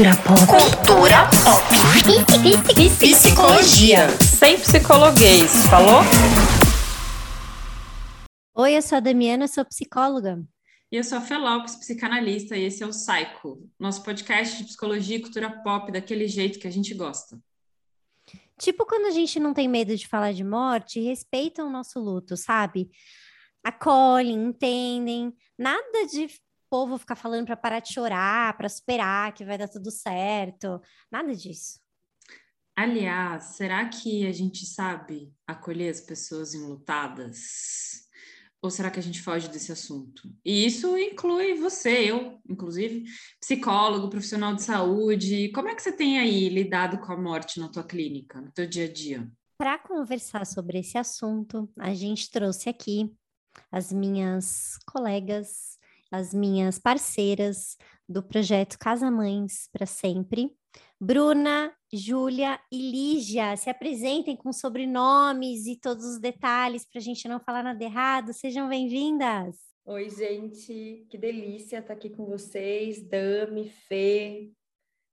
Cultura pop. Cultura pop. Psicologia. Sem psicologuês, falou? Oi, eu sou a Damiana, sou psicóloga. E eu sou a Fê Lopes, psicanalista, e esse é o Psycho, nosso podcast de psicologia e cultura pop daquele jeito que a gente gosta. Tipo quando a gente não tem medo de falar de morte, respeitam o nosso luto, sabe? Acolhem, entendem, nada de povo ficar falando para parar de chorar, para superar, que vai dar tudo certo. Nada disso. Aliás, será que a gente sabe acolher as pessoas enlutadas? Ou será que a gente foge desse assunto? E isso inclui você, eu, inclusive, psicólogo, profissional de saúde. Como é que você tem aí lidado com a morte na tua clínica, no teu dia a dia? Para conversar sobre esse assunto, a gente trouxe aqui as minhas colegas as minhas parceiras do projeto Casa Mães para Sempre. Bruna, Júlia e Lígia, se apresentem com sobrenomes e todos os detalhes para a gente não falar nada errado. Sejam bem-vindas. Oi, gente, que delícia estar aqui com vocês, Dami, Fê.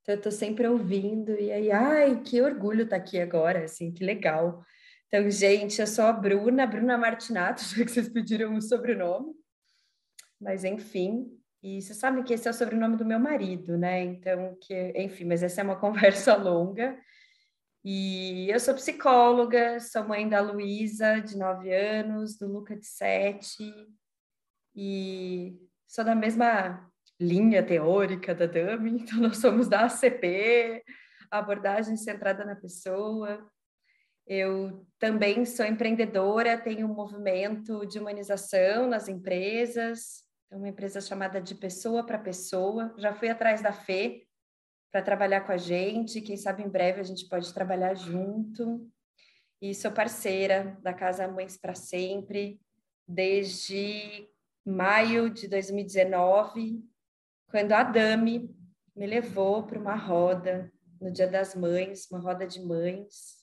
Então, eu estou sempre ouvindo e aí, ai, que orgulho estar aqui agora, assim, que legal. Então, gente, eu sou a Bruna, Bruna Martinato, já que vocês pediram o sobrenome mas enfim. E você sabe que esse é o sobrenome do meu marido, né? Então, que, enfim, mas essa é uma conversa longa. E eu sou psicóloga, sou mãe da Luísa, de 9 anos, do Luca, de 7, e sou da mesma linha teórica da Dami, então nós somos da ACP, abordagem centrada na pessoa. Eu também sou empreendedora, tenho um movimento de humanização nas empresas, é uma empresa chamada de Pessoa para Pessoa. Já fui atrás da Fê para trabalhar com a gente. Quem sabe em breve a gente pode trabalhar junto. E sou parceira da Casa Mães para Sempre desde maio de 2019, quando a Dami me levou para uma roda no Dia das Mães, uma roda de mães,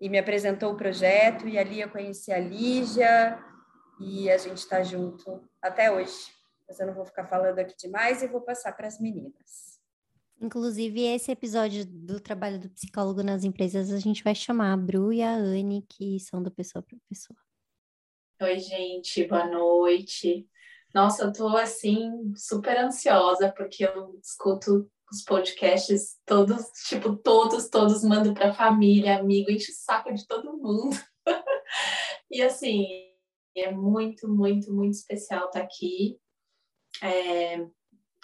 e me apresentou o projeto. E ali eu conheci a Lígia, e a gente está junto até hoje. Mas eu não vou ficar falando aqui demais e vou passar para as meninas. Inclusive, esse episódio do trabalho do psicólogo nas empresas, a gente vai chamar a Bru e a Anne, que são do Pessoa para Pessoa. Oi, gente, boa noite. Nossa, eu tô assim, super ansiosa, porque eu escuto os podcasts todos, tipo, todos, todos mando para família, amigo, enche o saco de todo mundo. e assim, é muito, muito, muito especial estar tá aqui é,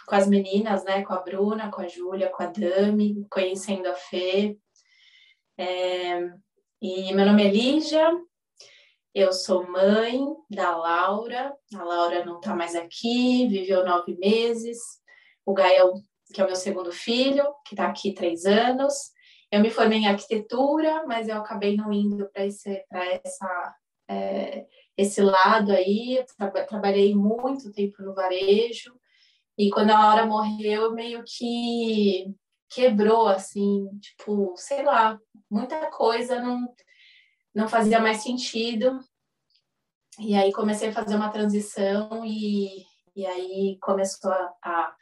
com as meninas, né? Com a Bruna, com a Júlia, com a Dami, conhecendo a Fê. É, e meu nome é Lígia, eu sou mãe da Laura. A Laura não está mais aqui, viveu nove meses. O Gael, que é o meu segundo filho, que está aqui três anos. Eu me formei em arquitetura, mas eu acabei não indo para essa é, esse lado aí, tra trabalhei muito tempo no varejo, e quando a hora morreu, meio que quebrou, assim, tipo, sei lá, muita coisa não, não fazia mais sentido. E aí comecei a fazer uma transição e, e aí começou a, a,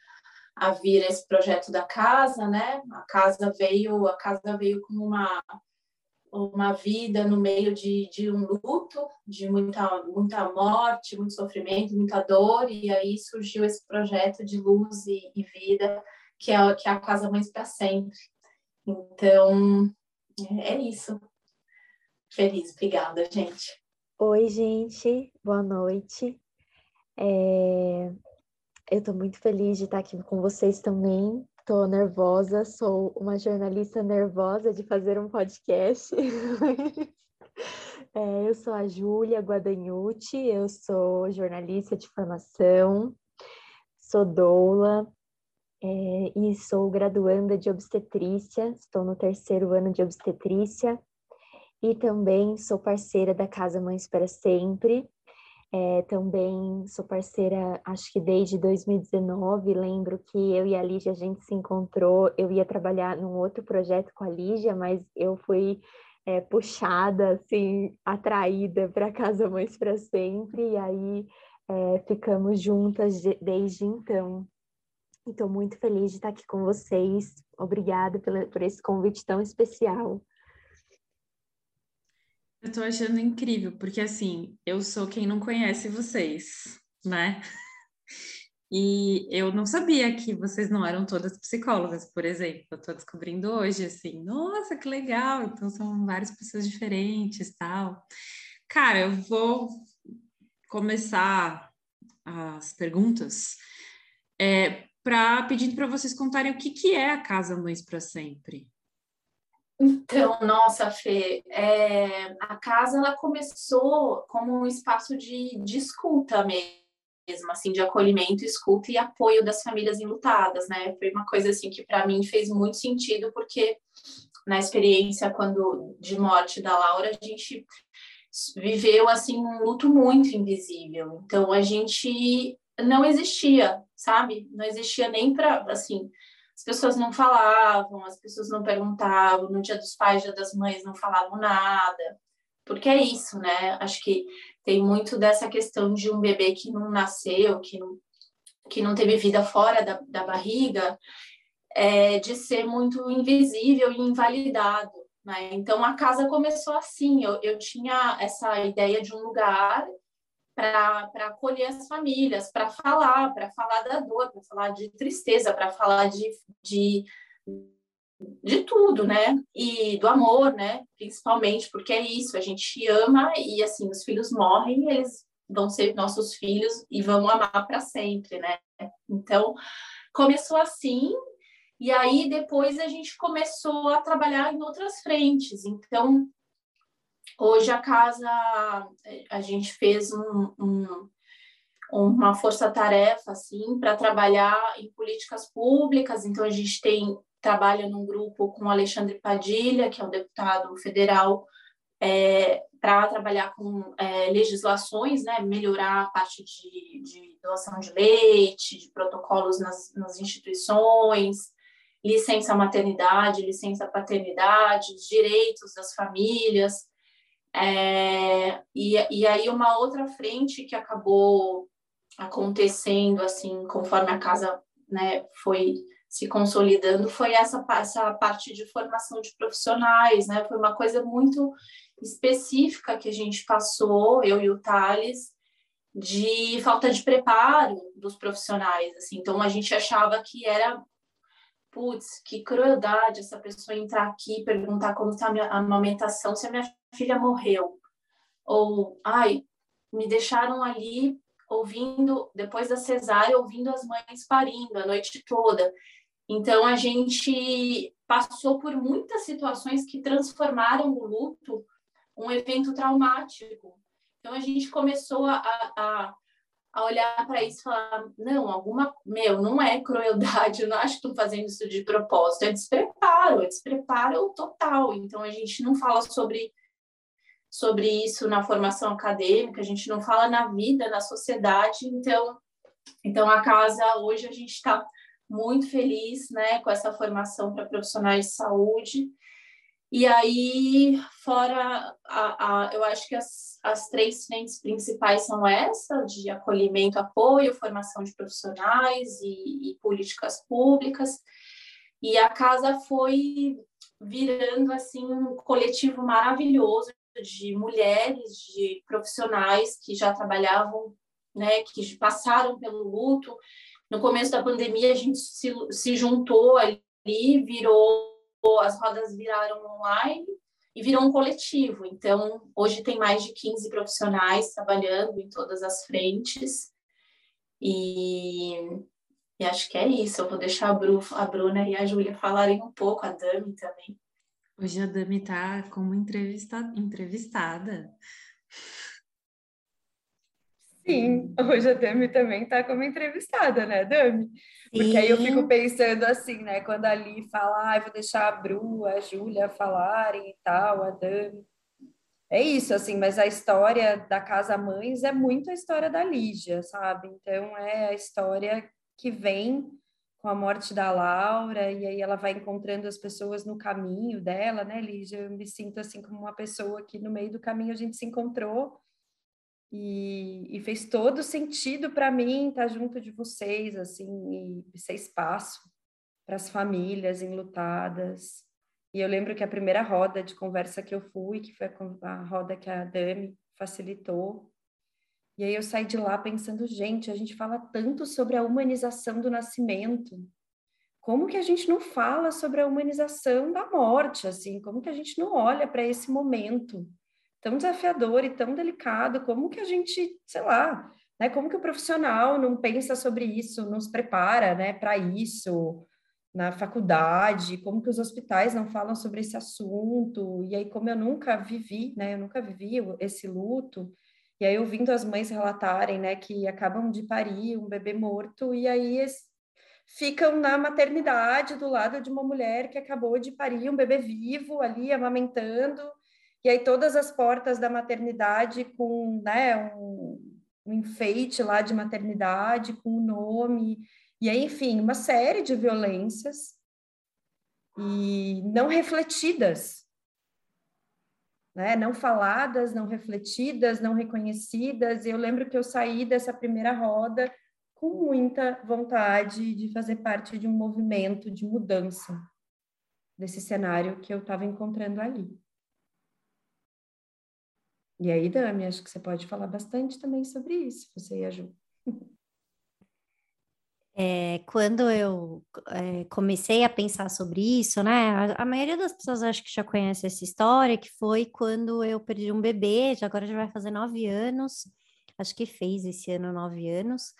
a vir esse projeto da casa, né? A casa veio, a casa veio como uma uma vida no meio de, de um luto, de muita, muita morte, muito sofrimento, muita dor, e aí surgiu esse projeto de luz e, e vida, que é, que é a Casa Mães para Sempre. Então, é isso. Feliz, obrigada, gente. Oi, gente, boa noite. É... Eu estou muito feliz de estar aqui com vocês também. Estou nervosa, sou uma jornalista nervosa de fazer um podcast. é, eu sou a Júlia Guadanhuti, eu sou jornalista de formação, sou doula é, e sou graduanda de obstetrícia, estou no terceiro ano de obstetrícia e também sou parceira da Casa Mães para Sempre, é, também sou parceira, acho que desde 2019. Lembro que eu e a Lígia a gente se encontrou. Eu ia trabalhar num outro projeto com a Lígia, mas eu fui é, puxada, assim, atraída para Casa Mães para Sempre. E aí é, ficamos juntas de, desde então. Estou muito feliz de estar aqui com vocês. Obrigada por esse convite tão especial. Eu tô achando incrível, porque assim, eu sou quem não conhece vocês, né? E eu não sabia que vocês não eram todas psicólogas, por exemplo. Eu tô descobrindo hoje, assim, nossa, que legal! Então são várias pessoas diferentes, tal. Cara, eu vou começar as perguntas é, para pedindo para vocês contarem o que, que é a Casa Mães para Sempre. Então, nossa, Fê, é, a casa ela começou como um espaço de, de escuta mesmo, assim, de acolhimento, escuta e apoio das famílias enlutadas, né? Foi uma coisa assim que para mim fez muito sentido, porque na experiência quando de morte da Laura, a gente viveu assim um luto muito invisível. Então a gente não existia, sabe? Não existia nem para assim, as pessoas não falavam, as pessoas não perguntavam, no dia dos pais, dia das mães não falavam nada. Porque é isso, né? Acho que tem muito dessa questão de um bebê que não nasceu, que não, que não teve vida fora da, da barriga, é, de ser muito invisível e invalidado. Né? Então a casa começou assim. Eu, eu tinha essa ideia de um lugar para acolher as famílias, para falar, para falar da dor, para falar de tristeza, para falar de, de, de tudo, né? E do amor, né? Principalmente, porque é isso, a gente ama e assim, os filhos morrem, eles vão ser nossos filhos e vão amar para sempre, né? Então, começou assim e aí depois a gente começou a trabalhar em outras frentes. Então, hoje a casa, a gente fez um, um, uma força-tarefa assim para trabalhar em políticas públicas. Então, a gente tem trabalha num grupo com Alexandre Padilha, que é um deputado federal, é, para trabalhar com é, legislações, né, melhorar a parte de, de doação de leite, de protocolos nas, nas instituições, licença maternidade, licença paternidade, direitos das famílias. É, e, e aí uma outra frente que acabou acontecendo assim conforme a casa né, foi se consolidando foi essa, essa parte de formação de profissionais, né? Foi uma coisa muito específica que a gente passou, eu e o Thales, de falta de preparo dos profissionais, assim. Então a gente achava que era putz, que crueldade essa pessoa entrar aqui e perguntar como está a minha amamentação, se a minha filha morreu. Ou, ai, me deixaram ali ouvindo, depois da cesárea, ouvindo as mães parindo a noite toda. Então, a gente passou por muitas situações que transformaram o luto um evento traumático. Então, a gente começou a, a, a olhar para isso e falar: não, alguma. Meu, não é crueldade, eu não acho que estou fazendo isso de propósito, é despreparo, é despreparo total. Então, a gente não fala sobre, sobre isso na formação acadêmica, a gente não fala na vida, na sociedade. Então, então a casa, hoje, a gente está muito feliz né, com essa formação para profissionais de saúde. E aí, fora, a, a, eu acho que as, as três frentes principais são essa, de acolhimento, apoio, formação de profissionais e, e políticas públicas. E a casa foi virando assim um coletivo maravilhoso de mulheres, de profissionais que já trabalhavam, né, que passaram pelo luto. No começo da pandemia, a gente se, se juntou ali, virou as rodas viraram online e virou um coletivo. Então, hoje tem mais de 15 profissionais trabalhando em todas as frentes. E, e acho que é isso. Eu vou deixar a, Bru, a Bruna e a Júlia falarem um pouco, a Dami também. Hoje a Dami está como entrevista, entrevistada. Sim, hoje a Dami também está como entrevistada, né, Dami? Porque aí eu fico pensando assim, né? Quando a Ali fala, ah, vou deixar a Bru, a Júlia falarem e tal, a Dami. É isso, assim, mas a história da Casa Mães é muito a história da Lígia, sabe? Então é a história que vem com a morte da Laura, e aí ela vai encontrando as pessoas no caminho dela, né, Lígia? Eu me sinto assim como uma pessoa que no meio do caminho a gente se encontrou E, e fez todo sentido para mim estar junto de vocês, assim, e ser espaço para as famílias enlutadas. E eu lembro que a primeira roda de conversa que eu fui, que foi a roda que a Dami facilitou, e aí eu saí de lá pensando, gente, a gente fala tanto sobre a humanização do nascimento. Como que a gente não fala sobre a humanização da morte, assim? Como que a gente não olha para esse momento tão desafiador e tão delicado? Como que a gente, sei lá, né? Como que o profissional não pensa sobre isso, não se prepara, né, para isso? na faculdade, como que os hospitais não falam sobre esse assunto, e aí como eu nunca vivi, né, eu nunca vivi esse luto, e aí ouvindo as mães relatarem, né, que acabam de parir um bebê morto e aí ficam na maternidade do lado de uma mulher que acabou de parir um bebê vivo ali amamentando, e aí todas as portas da maternidade com, né, um, um enfeite lá de maternidade com o nome, e aí, enfim, uma série de violências e não refletidas né? Não faladas, não refletidas, não reconhecidas. Eu lembro que eu saí dessa primeira roda com muita vontade de fazer parte de um movimento de mudança desse cenário que eu estava encontrando ali. E aí, Dami, acho que você pode falar bastante também sobre isso, você e a Ju. É, quando eu é, comecei a pensar sobre isso, né? A, a, maioria das pessoas acho que já conhece essa história, que foi quando eu perdi um bebê, agora já vai fazer nove anos, acho que fez esse ano nove anos,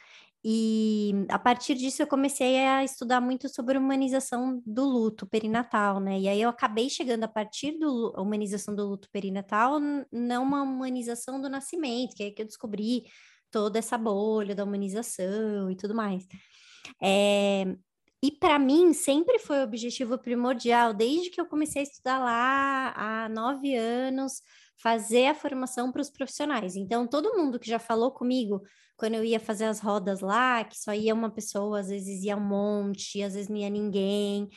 e a partir disso eu comecei a estudar muito sobre humanização do luto perinatal, né? E aí eu acabei chegando a partir da humanização do luto perinatal, não uma humanização do nascimento, que é que eu descobri toda essa bolha da humanização e tudo mais. É, e para mim sempre foi o objetivo primordial, desde que eu comecei a estudar lá há nove anos, fazer a formação para os profissionais. Então, todo mundo que já falou comigo quando eu ia fazer as rodas lá, que só ia uma pessoa, às vezes ia um monte, às vezes não ia ninguém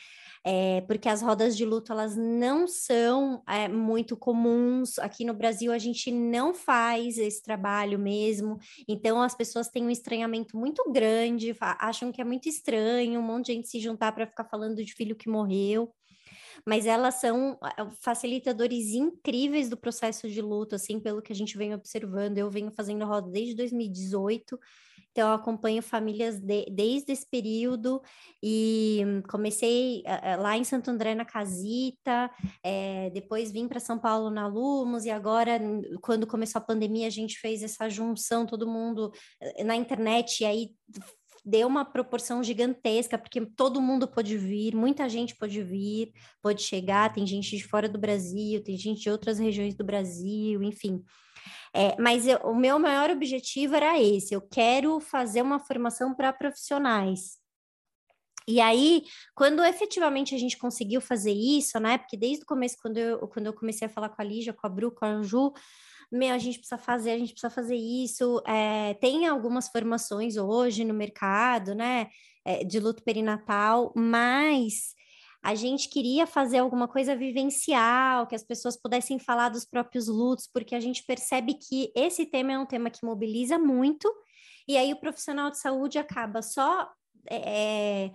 é, porque as rodas de luto elas não são é, muito comuns. Aqui no Brasil a gente não faz esse trabalho mesmo, então as pessoas têm um estranhamento muito grande, acham que é muito estranho um monte de gente se juntar para ficar falando de filho que morreu mas elas são facilitadores incríveis do processo de luto, assim, pelo que a gente vem observando. Eu venho fazendo roda desde 2018 então, eu acompanho famílias de, desde esse período e comecei lá em Santo André na Casita, é, depois vim para São Paulo na Lumos e agora, quando começou a pandemia, a gente fez essa junção, todo mundo eh, na internet, e aí deu uma proporção gigantesca, porque todo mundo pode vir, muita gente pode vir, pode chegar, tem gente de fora do Brasil, tem gente de outras regiões do Brasil, enfim. É, mas eu, o meu maior objetivo era esse: eu quero fazer uma formação para profissionais. E aí, quando efetivamente a gente conseguiu fazer isso, né? Porque desde o começo, quando eu, quando eu comecei a falar com a Lígia, com a Bru, com a Ju, meu, a gente precisa fazer, a gente precisa fazer isso. É, tem algumas formações hoje no mercado, né? É, de luto perinatal, mas a gente queria fazer alguma coisa vivencial, que as pessoas pudessem falar dos próprios lutos, porque a gente percebe que esse tema é um tema que mobiliza muito, e aí o profissional de saúde acaba só é,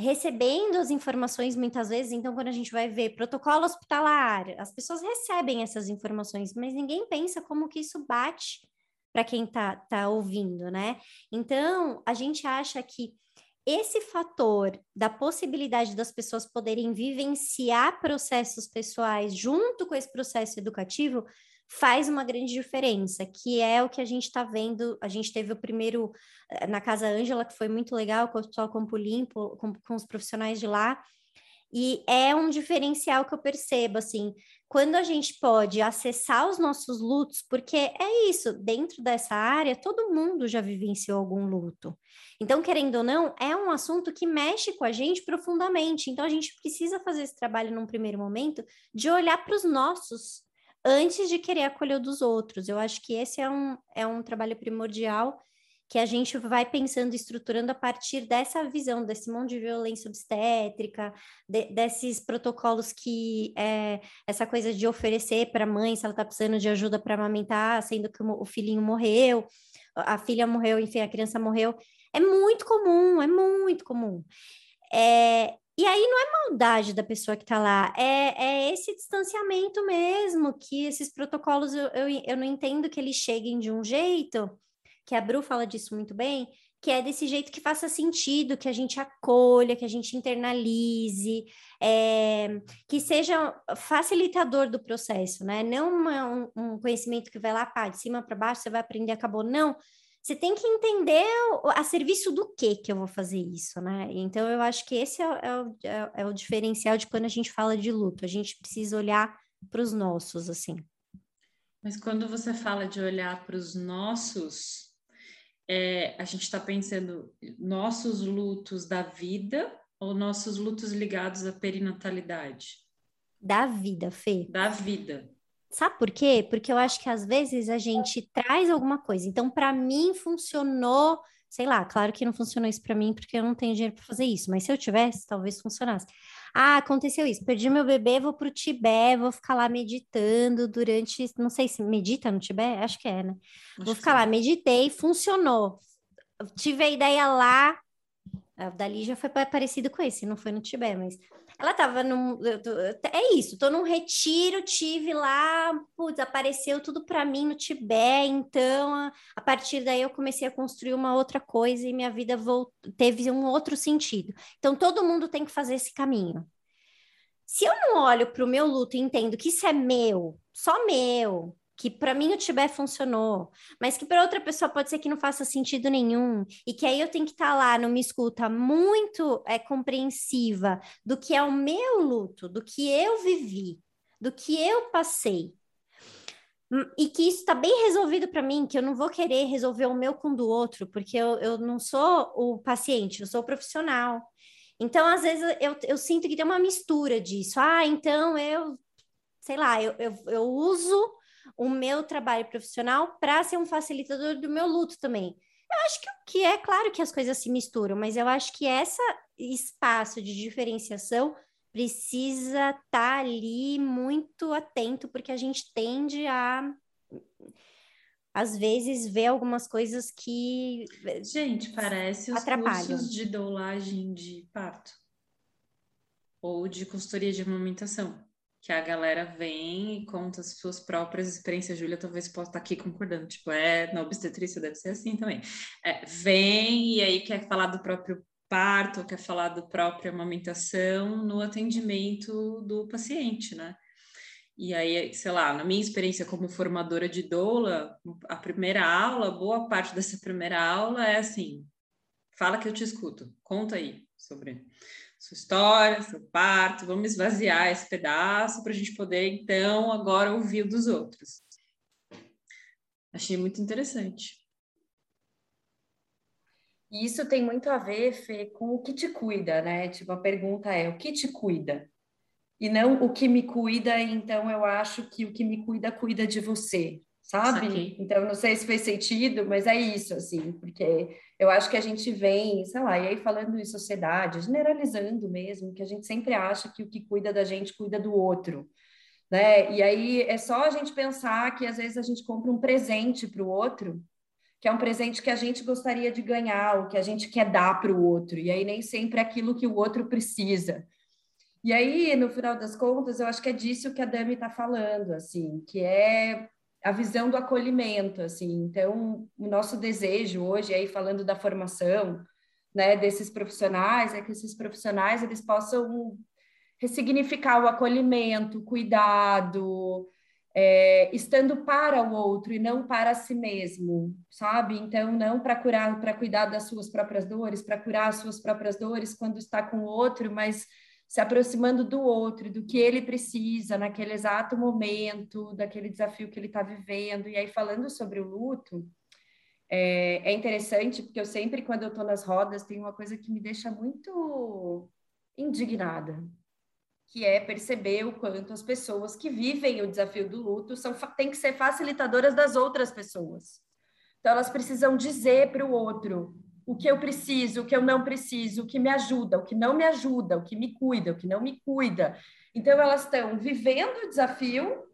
recebendo as informações muitas vezes. Então, quando a gente vai ver protocolo hospitalar, as pessoas recebem essas informações, mas ninguém pensa como que isso bate para quem está tá ouvindo, né? Então, a gente acha que esse fator da possibilidade das pessoas poderem vivenciar processos pessoais junto com esse processo educativo faz uma grande diferença, que é o que a gente está vendo. A gente teve o primeiro eh, na Casa Ângela, que foi muito legal, com o pessoal Campo Limpo, com, com os profissionais de lá. E é um diferencial que eu percebo, assim, quando a gente pode acessar os nossos lutos, porque é isso, dentro dessa área, todo mundo já vivenciou algum luto. Então, querendo ou não, é um assunto que mexe com a gente profundamente. Então, a gente precisa fazer esse trabalho num primeiro momento de olhar para os nossos antes de querer acolher o dos outros. Eu acho que esse é um, é um trabalho primordial que a gente vai pensando, estruturando a partir dessa visão, desse monte de violência obstétrica, de, desses protocolos que é, essa coisa de oferecer para a mãe se ela está precisando de ajuda para amamentar, sendo que o filhinho morreu, a filha morreu, enfim, a criança morreu. É muito comum, é muito comum. É, e aí não é maldade da pessoa que está lá, é, é, esse distanciamento mesmo, que esses protocolos eu, eu, eu não entendo que eles cheguem de um jeito que a Bru fala disso muito bem, que é desse jeito que faça sentido, que a gente acolha, que a gente internalize, é, que seja facilitador do processo, né? Não uma, um, um, conhecimento que vai lá, pá, de cima para baixo, você vai aprender, acabou. Não, você tem que entender a serviço do que que eu vou fazer isso, né? Então, eu acho que esse é, é, o, é, é o diferencial de quando a gente fala de luto, a gente precisa olhar para os nossos, assim. Mas quando você fala de olhar para os nossos, é, a gente está pensando nossos lutos da vida ou nossos lutos ligados à perinatalidade? Da vida, Fê. Da vida. Sabe por quê? Porque eu acho que às vezes a gente traz alguma coisa. Então, para mim, funcionou, sei lá, claro que não funcionou isso para mim, porque eu não tenho dinheiro para fazer isso, mas se eu tivesse, talvez funcionasse. Ah, aconteceu isso, perdi meu bebê, vou para o Tibete, vou ficar lá meditando durante, não sei se medita no Tibete, acho que é, né? Acho vou ficar lá, meditei, funcionou. Tive a ideia lá, a dali já foi parecido com esse, não foi no Tibete, mas ela tava num. É isso, tô num retiro, tive lá, putz, apareceu tudo para mim no Tibete, então a partir daí eu comecei a construir uma outra coisa e minha vida voltou, teve um outro sentido. Então todo mundo tem que fazer esse caminho. Se eu não olho para o meu luto e entendo que isso é meu, só meu, que para mim o Tibete funcionou, mas que para outra pessoa pode ser que não faça sentido nenhum, e que aí eu tenho que estar tá lá numa escuta muito é, compreensiva do que é o meu luto, do que eu vivi, do que eu passei. Hum, e que isso está bem resolvido para mim, que eu não vou querer resolver o meu com o do outro, porque eu, eu não sou o paciente, eu sou o profissional. Então, às vezes, eu, eu sinto que tem uma mistura disso. Ah, então eu, sei lá, eu, eu, eu uso o meu trabalho profissional para ser um facilitador do meu luto também. Eu acho que, que é claro que as coisas se misturam, mas eu acho que esse espaço de diferenciação precisa estar tá ali muito atento, porque a gente tende a às vezes ver algumas coisas que gente parece os cursos de doulagem de parto ou de consultoria de amamentação que a galera vem e conta as suas próprias experiências. Júlia talvez possa estar aqui concordando, tipo, é, na obstetrícia deve ser assim também. É, vem e aí quer falar do próprio parto, quer falar do próprio amamentação no atendimento do paciente, né? E aí, sei lá, na minha experiência como formadora de doula, a primeira aula, boa parte dessa primeira aula é assim: fala que eu te escuto, conta aí sobre sua história, seu parto, vamos esvaziar esse pedaço para a gente poder, então, agora ouvir o dos outros. Achei muito interessante. E isso tem muito a ver, Fê, com o que te cuida, né? Tipo, a pergunta é: o que te cuida? E não o que me cuida, então eu acho que o que me cuida, cuida de você sabe? Saquei. Então, não sei se fez sentido, mas é isso, assim, porque eu acho que a gente vem, sei lá, e aí falando em sociedade, generalizando mesmo, que a gente sempre acha que o que cuida da gente cuida do outro, né? E aí é só a gente pensar que às vezes a gente compra um presente para o outro, que é um presente que a gente gostaria de ganhar, o que a gente quer dar para o outro, e aí nem sempre é aquilo que o outro precisa. E aí, no final das contas, eu acho que é disso que a Dami está falando, assim, que é a visão do acolhimento, assim. Então, o nosso desejo hoje, aí falando da formação, né, desses profissionais, é que esses profissionais eles possam ressignificar o acolhimento, o cuidado, é, estando para o outro e não para si mesmo, sabe? Então, não para curar, para cuidar das suas próprias dores, para curar as suas próprias dores quando está com o outro, mas se aproximando do outro, do que ele precisa naquele exato momento, daquele desafio que ele está vivendo. E aí, falando sobre o luto, é, é interessante, porque eu sempre, quando eu estou nas rodas, tem uma coisa que me deixa muito indignada, que é perceber o quanto as pessoas que vivem o desafio do luto são, têm que ser facilitadoras das outras pessoas. Então, elas precisam dizer para o outro o que eu preciso, o que eu não preciso, o que me ajuda, o que não me ajuda, o que me cuida, o que não me cuida. Então, elas estão vivendo o desafio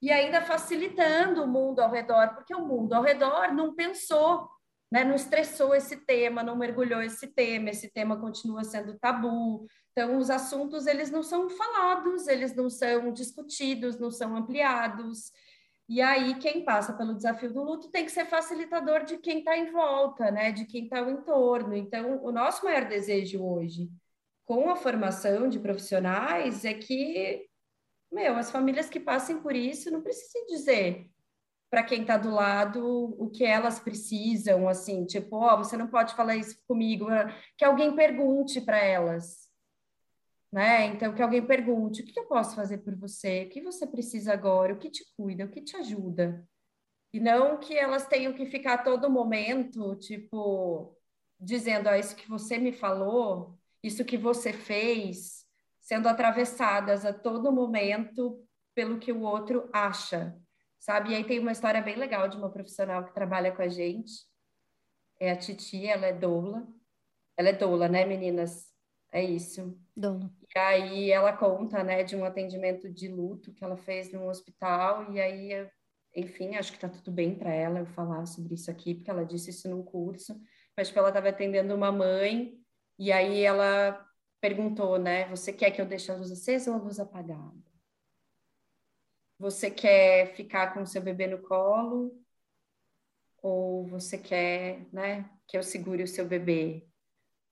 e ainda facilitando o mundo ao redor, porque o mundo ao redor não pensou, né? não estressou esse tema, não mergulhou esse tema, esse tema continua sendo tabu. Então, os assuntos, eles não são falados, eles não são discutidos, não são ampliados. E aí, quem passa pelo desafio do luto tem que ser facilitador de quem está em volta, né? De quem está ao entorno. Então, o nosso maior desejo hoje, com a formação de profissionais, é que, meu, as famílias que passem por isso não precisem dizer para quem está do lado o que elas precisam, assim, tipo, ó, oh, você não pode falar isso comigo, que alguém pergunte para elas né? Então, que alguém pergunte: o que eu posso fazer por você? O que você precisa agora? O que te cuida? O que te ajuda? E não que elas tenham que ficar todo momento, tipo, dizendo: ah, isso que você me falou, isso que você fez, sendo atravessadas a todo momento pelo que o outro acha, sabe? E aí tem uma história bem legal de uma profissional que trabalha com a gente, é a Titi, ela é doula. Ela é doula, né, meninas? É isso. Doula. E aí ela conta, né, de um atendimento de luto que ela fez no hospital e aí, enfim, acho que tá tudo bem para ela eu falar sobre isso aqui, porque ela disse isso num curso, mas tipo, ela estava atendendo uma mãe e aí ela perguntou, né, você quer que eu deixe a luz acesa ou a luz apagada? Você quer ficar com o seu bebê no colo ou você quer, né, que eu segure o seu bebê?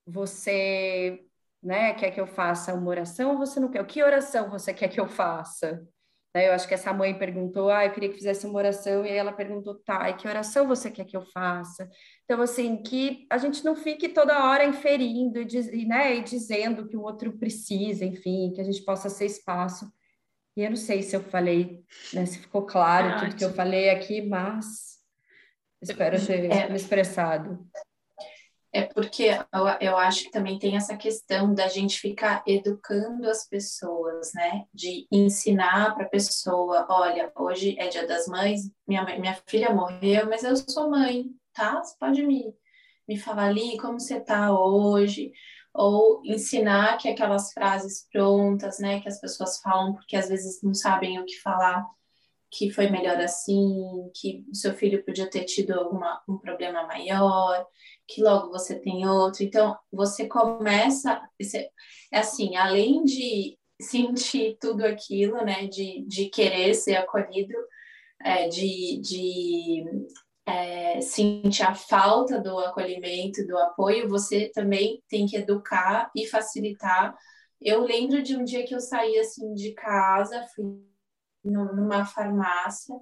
Você né? Quer que eu faça uma oração ou você não quer? Que oração você quer que eu faça? Né? Eu acho que essa mãe perguntou, ah, eu queria que fizesse uma oração, e aí ela perguntou, tá, e que oração você quer que eu faça? Então, assim, que a gente não fique toda hora inferindo e, diz, né, e dizendo que o outro precisa, enfim, que a gente possa ser espaço. E eu não sei se eu falei, né, se ficou claro é tudo ótimo. que eu falei aqui, mas espero ter é. me expressado é porque eu, eu, acho que também tem essa questão da gente ficar educando as pessoas, né? De ensinar para a pessoa, olha, hoje é dia das mães, minha, minha filha morreu, mas eu sou mãe, tá? Você pode me, me falar ali como você tá hoje, ou ensinar que aquelas frases prontas, né, que as pessoas falam porque às vezes não sabem o que falar, que foi melhor assim, que o seu filho podia ter tido alguma, um problema maior, que logo você tem outro. Então, você começa, é assim, além de sentir tudo aquilo, né, de, de querer ser acolhido, é, de, de é, sentir a falta do acolhimento, do apoio, você também tem que educar e facilitar. Eu lembro de um dia que eu saí assim de casa, fui numa farmácia,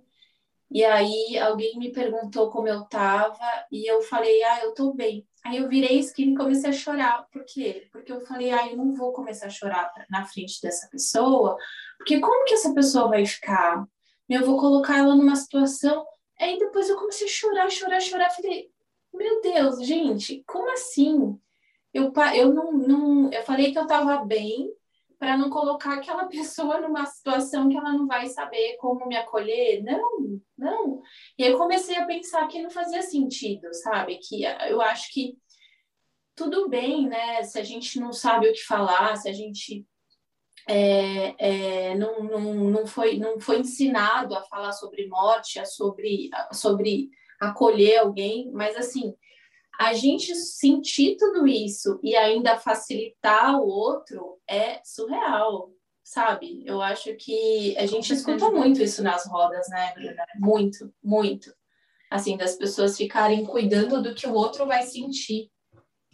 e aí alguém me perguntou como eu tava e eu falei, ah, eu tô bem. Aí eu virei esquina e comecei a chorar. Por quê? Porque eu falei, ah, eu não vou começar a chorar na frente dessa pessoa, porque como que essa pessoa vai ficar? Eu vou colocar ela numa situação. Aí depois eu comecei a chorar, chorar, chorar. Falei, meu Deus, gente, como assim? Eu, eu não, não eu falei que eu tava bem, para não colocar aquela pessoa numa situação que ela não vai saber como me acolher. Não, não. E aí eu comecei a pensar que não fazia sentido, sabe? Que eu acho que tudo bem, né? Se a gente não sabe o que falar, se a gente é, é, não, não, não, foi, não foi ensinado a falar sobre morte, a sobre, a, sobre acolher alguém, mas assim, a gente sentir tudo isso e ainda facilitar o outro é surreal, sabe? Eu acho que a gente escuta muito isso nas rodas, né, Bruna? Muito, muito. Assim, das pessoas ficarem cuidando do que o outro vai sentir.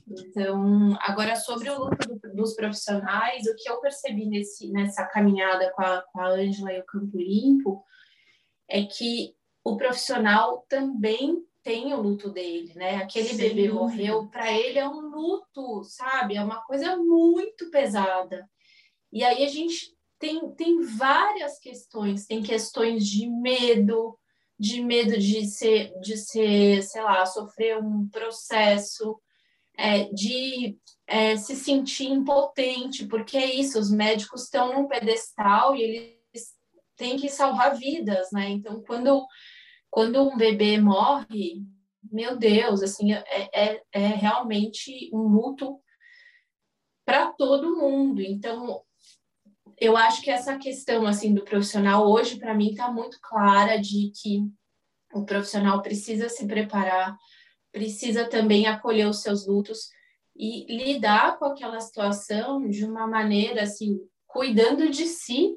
Então, agora sobre o luto do, dos profissionais, o que eu percebi nesse, nessa caminhada com a Ângela e o Campo Limpo é que o profissional também tem o luto dele, né? Aquele Sim. bebê morreu, para ele é um luto, sabe? É uma coisa muito pesada. E aí a gente tem, tem várias questões, tem questões de medo, de medo de ser, de ser, sei lá, sofrer um processo, é, de é, se sentir impotente, porque é isso, os médicos estão num pedestal e eles têm que salvar vidas, né? Então, quando quando um bebê morre, meu Deus, assim, é, é, é realmente um luto para todo mundo. Então, eu acho que essa questão assim do profissional hoje para mim está muito clara de que o profissional precisa se preparar, precisa também acolher os seus lutos e lidar com aquela situação de uma maneira assim, cuidando de si,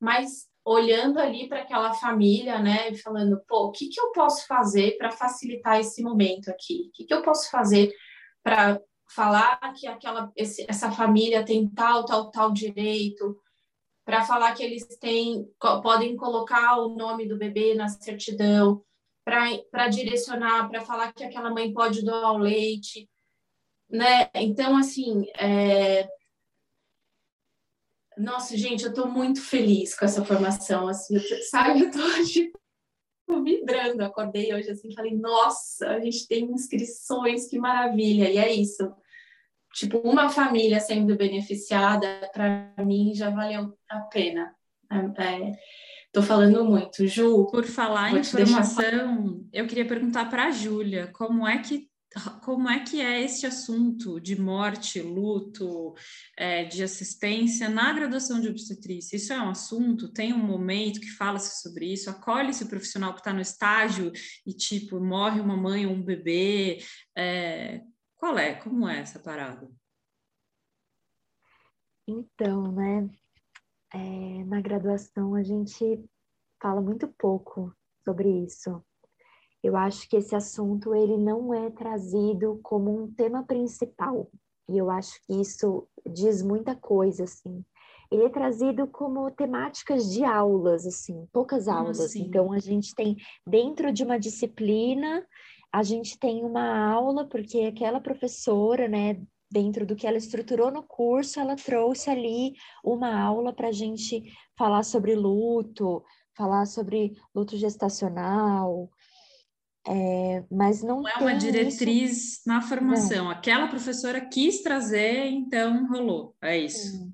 mas olhando ali para aquela família, né, e falando, pô, o que que eu posso fazer para facilitar esse momento aqui? O que que eu posso fazer para falar que aquela esse, essa família tem tal, tal, tal direito? Para falar que eles têm podem colocar o nome do bebê na certidão, para direcionar, para falar que aquela mãe pode doar o leite, né? Então, assim, é, nossa, gente, eu estou muito feliz com essa formação, assim, sabe? Eu estou, tipo, vibrando. Acordei hoje, assim, falei, nossa, a gente tem inscrições, que maravilha. E é isso. Tipo, uma família sendo beneficiada, para mim, já valeu a pena. É, Tô falando muito. Ju, por falar em formação, eu queria perguntar para a Júlia, como é que como é que é esse assunto de morte, luto, é, de assistência na graduação de obstetrícia? Isso é um assunto? Tem um momento que fala-se sobre isso? Acolhe-se o profissional que está no estágio e, tipo, morre uma mãe ou um bebê? É, qual é? Como é essa parada? Então, né? É, na graduação a gente fala muito pouco sobre isso. Eu acho que esse assunto ele não é trazido como um tema principal. E eu acho que isso diz muita coisa, assim. Ele é trazido como temáticas de aulas, assim, poucas aulas. Assim? Então, a gente tem, dentro de uma disciplina, a gente tem uma aula, porque aquela professora, né, dentro do que ela estruturou no curso, ela trouxe ali uma aula para a gente falar sobre luto, falar sobre luto gestacional, é, mas não, não é uma diretriz isso... na formação. Não. Aquela professora quis trazer, então rolou. É isso.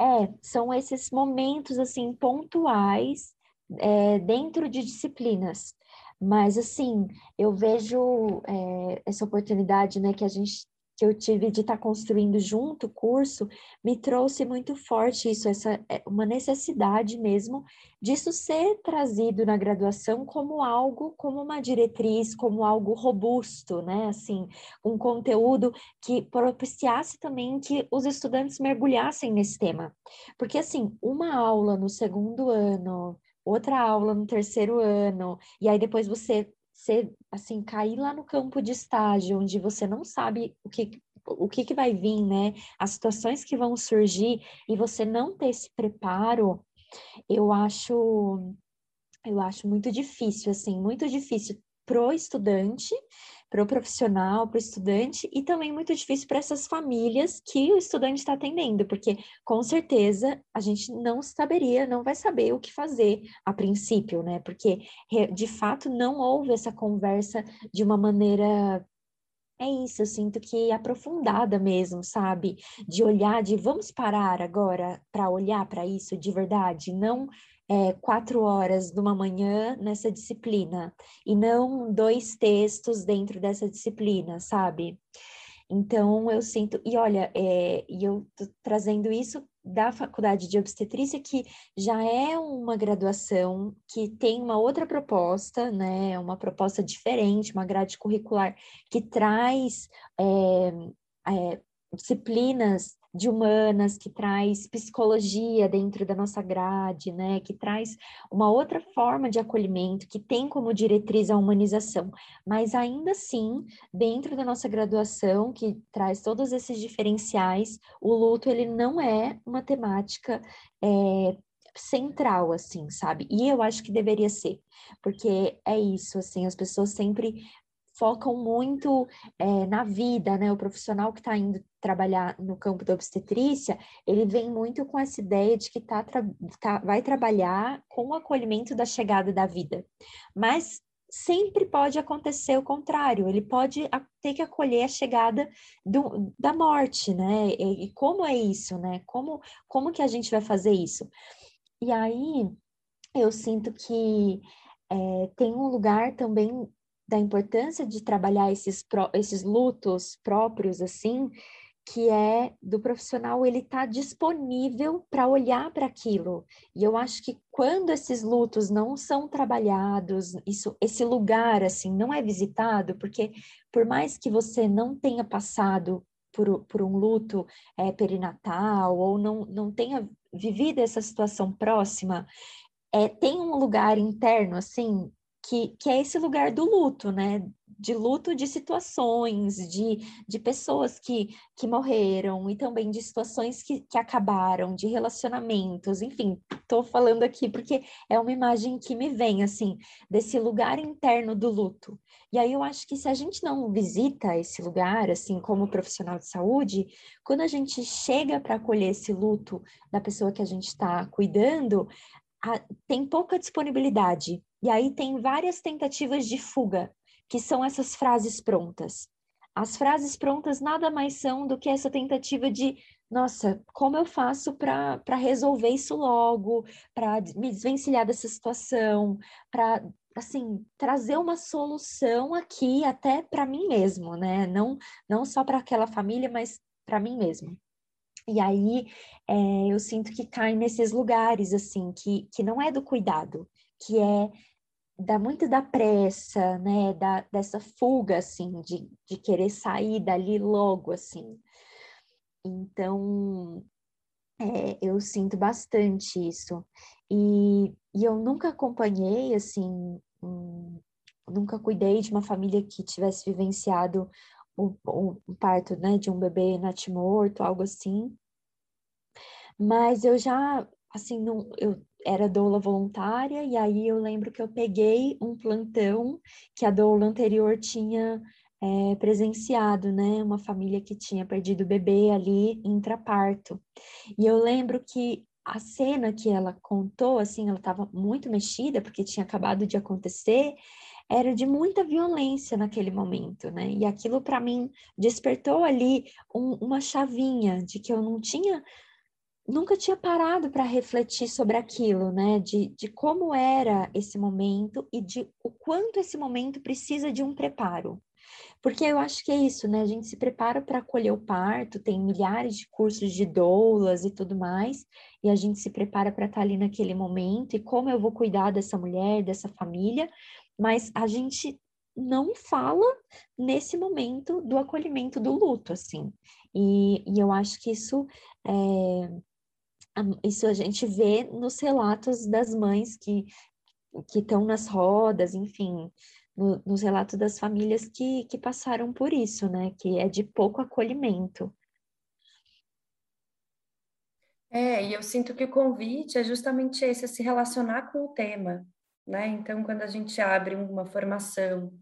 É, são esses momentos assim pontuais é, dentro de disciplinas. Mas assim, eu vejo é, essa oportunidade, né, que a gente que eu tive de estar tá construindo junto o curso, me trouxe muito forte isso, essa é, uma necessidade mesmo disso ser trazido na graduação como algo, como uma diretriz, como algo robusto, né? Assim, um conteúdo que propiciasse também que os estudantes mergulhassem nesse tema. Porque assim, uma aula no segundo ano, outra aula no terceiro ano, e aí depois você você, assim, cair lá no campo de estágio, onde você não sabe o que, o que, que vai vir, né? As situações que vão surgir, e você não ter esse preparo, eu acho, eu acho muito difícil, assim, muito difícil pro estudante, pro profissional, pro estudante e também muito difícil para essas famílias que o estudante está atendendo, porque com certeza a gente não saberia, não vai saber o que fazer a princípio, né? Porque de fato não houve essa conversa de uma maneira é isso, eu sinto que aprofundada mesmo, sabe? De olhar, de vamos parar agora para olhar para isso de verdade, não é, quatro horas de uma manhã nessa disciplina e não dois textos dentro dessa disciplina, sabe? Então eu sinto, e olha, é, e eu tô trazendo isso da faculdade de obstetrícia, que já é uma graduação que tem uma outra proposta, né? Uma proposta diferente, uma grade curricular que traz é, é, disciplinas de humanas, que traz psicologia dentro da nossa grade, né, que traz uma outra forma de acolhimento, que tem como diretriz a humanização, mas ainda assim, dentro da nossa graduação, que traz todos esses diferenciais, o luto ele não é uma temática é, central, assim, sabe? E eu acho que deveria ser, porque é isso, assim, as pessoas sempre focam muito é, na vida, né? O profissional que está indo trabalhar no campo da obstetrícia, ele vem muito com essa ideia de que tá, tá, vai trabalhar com o acolhimento da chegada da vida. Mas sempre pode acontecer o contrário, ele pode ter que acolher a chegada do, da morte, né? E, e como é isso, né? Como, como que a gente vai fazer isso? E aí eu sinto que é, tem um lugar também da importância de trabalhar esses, esses lutos próprios, assim, que é do profissional ele estar tá disponível para olhar para aquilo. E eu acho que quando esses lutos não são trabalhados, isso, esse lugar assim não é visitado, porque por mais que você não tenha passado por, por um luto é, perinatal ou não, não tenha vivido essa situação próxima, é, tem um lugar interno assim que, que é esse lugar do luto, né? de luto de situações, de, de pessoas que, que morreram e também de situações que, que acabaram, de relacionamentos, enfim, estou falando aqui porque é uma imagem que me vem, assim, desse lugar interno do luto. E aí eu acho que se a gente não visita esse lugar, assim, como profissional de saúde, quando a gente chega para acolher esse luto da pessoa que a gente está cuidando, a, tem pouca disponibilidade. E aí tem várias tentativas de fuga que são essas frases prontas. As frases prontas nada mais são do que essa tentativa de, nossa, como eu faço para resolver isso logo, para me desvencilhar dessa situação, para assim, trazer uma solução aqui até para mim mesmo, né? Não, não só para aquela família, mas para mim mesmo. E aí é, eu sinto que cai nesses lugares, assim, que, que não é do cuidado, que é dá muito da pressa, né, da, dessa fuga, assim, de, de querer sair dali logo, assim. Então, é, eu sinto bastante isso. E, e eu nunca acompanhei, assim, nunca cuidei de uma família que tivesse vivenciado o, o, o parto, né, de um bebê natimorto, algo assim. Mas eu já, assim, não, eu era doula voluntária, e aí eu lembro que eu peguei um plantão que a doula anterior tinha é, presenciado, né? Uma família que tinha perdido o bebê ali intraparto. E eu lembro que a cena que ela contou, assim, ela estava muito mexida, porque tinha acabado de acontecer, era de muita violência naquele momento, né? E aquilo para mim despertou ali um, uma chavinha de que eu não tinha nunca tinha parado para refletir sobre aquilo, né? De, de como era esse momento e de o quanto esse momento precisa de um preparo. Porque eu acho que é isso, né? A gente se prepara para acolher o parto, tem milhares de cursos de doulas e tudo mais, e a gente se prepara para estar tá ali naquele momento e como eu vou cuidar dessa mulher, dessa família, mas a gente não fala nesse momento do acolhimento do luto, assim. E, e eu acho que isso é, isso a gente vê nos relatos das mães que que estão nas rodas, enfim, no, nos relatos das famílias que, que passaram por isso, né? Que é de pouco acolhimento. É, e eu sinto que o convite é justamente esse, é se relacionar com o tema, né? Então, quando a gente abre uma formação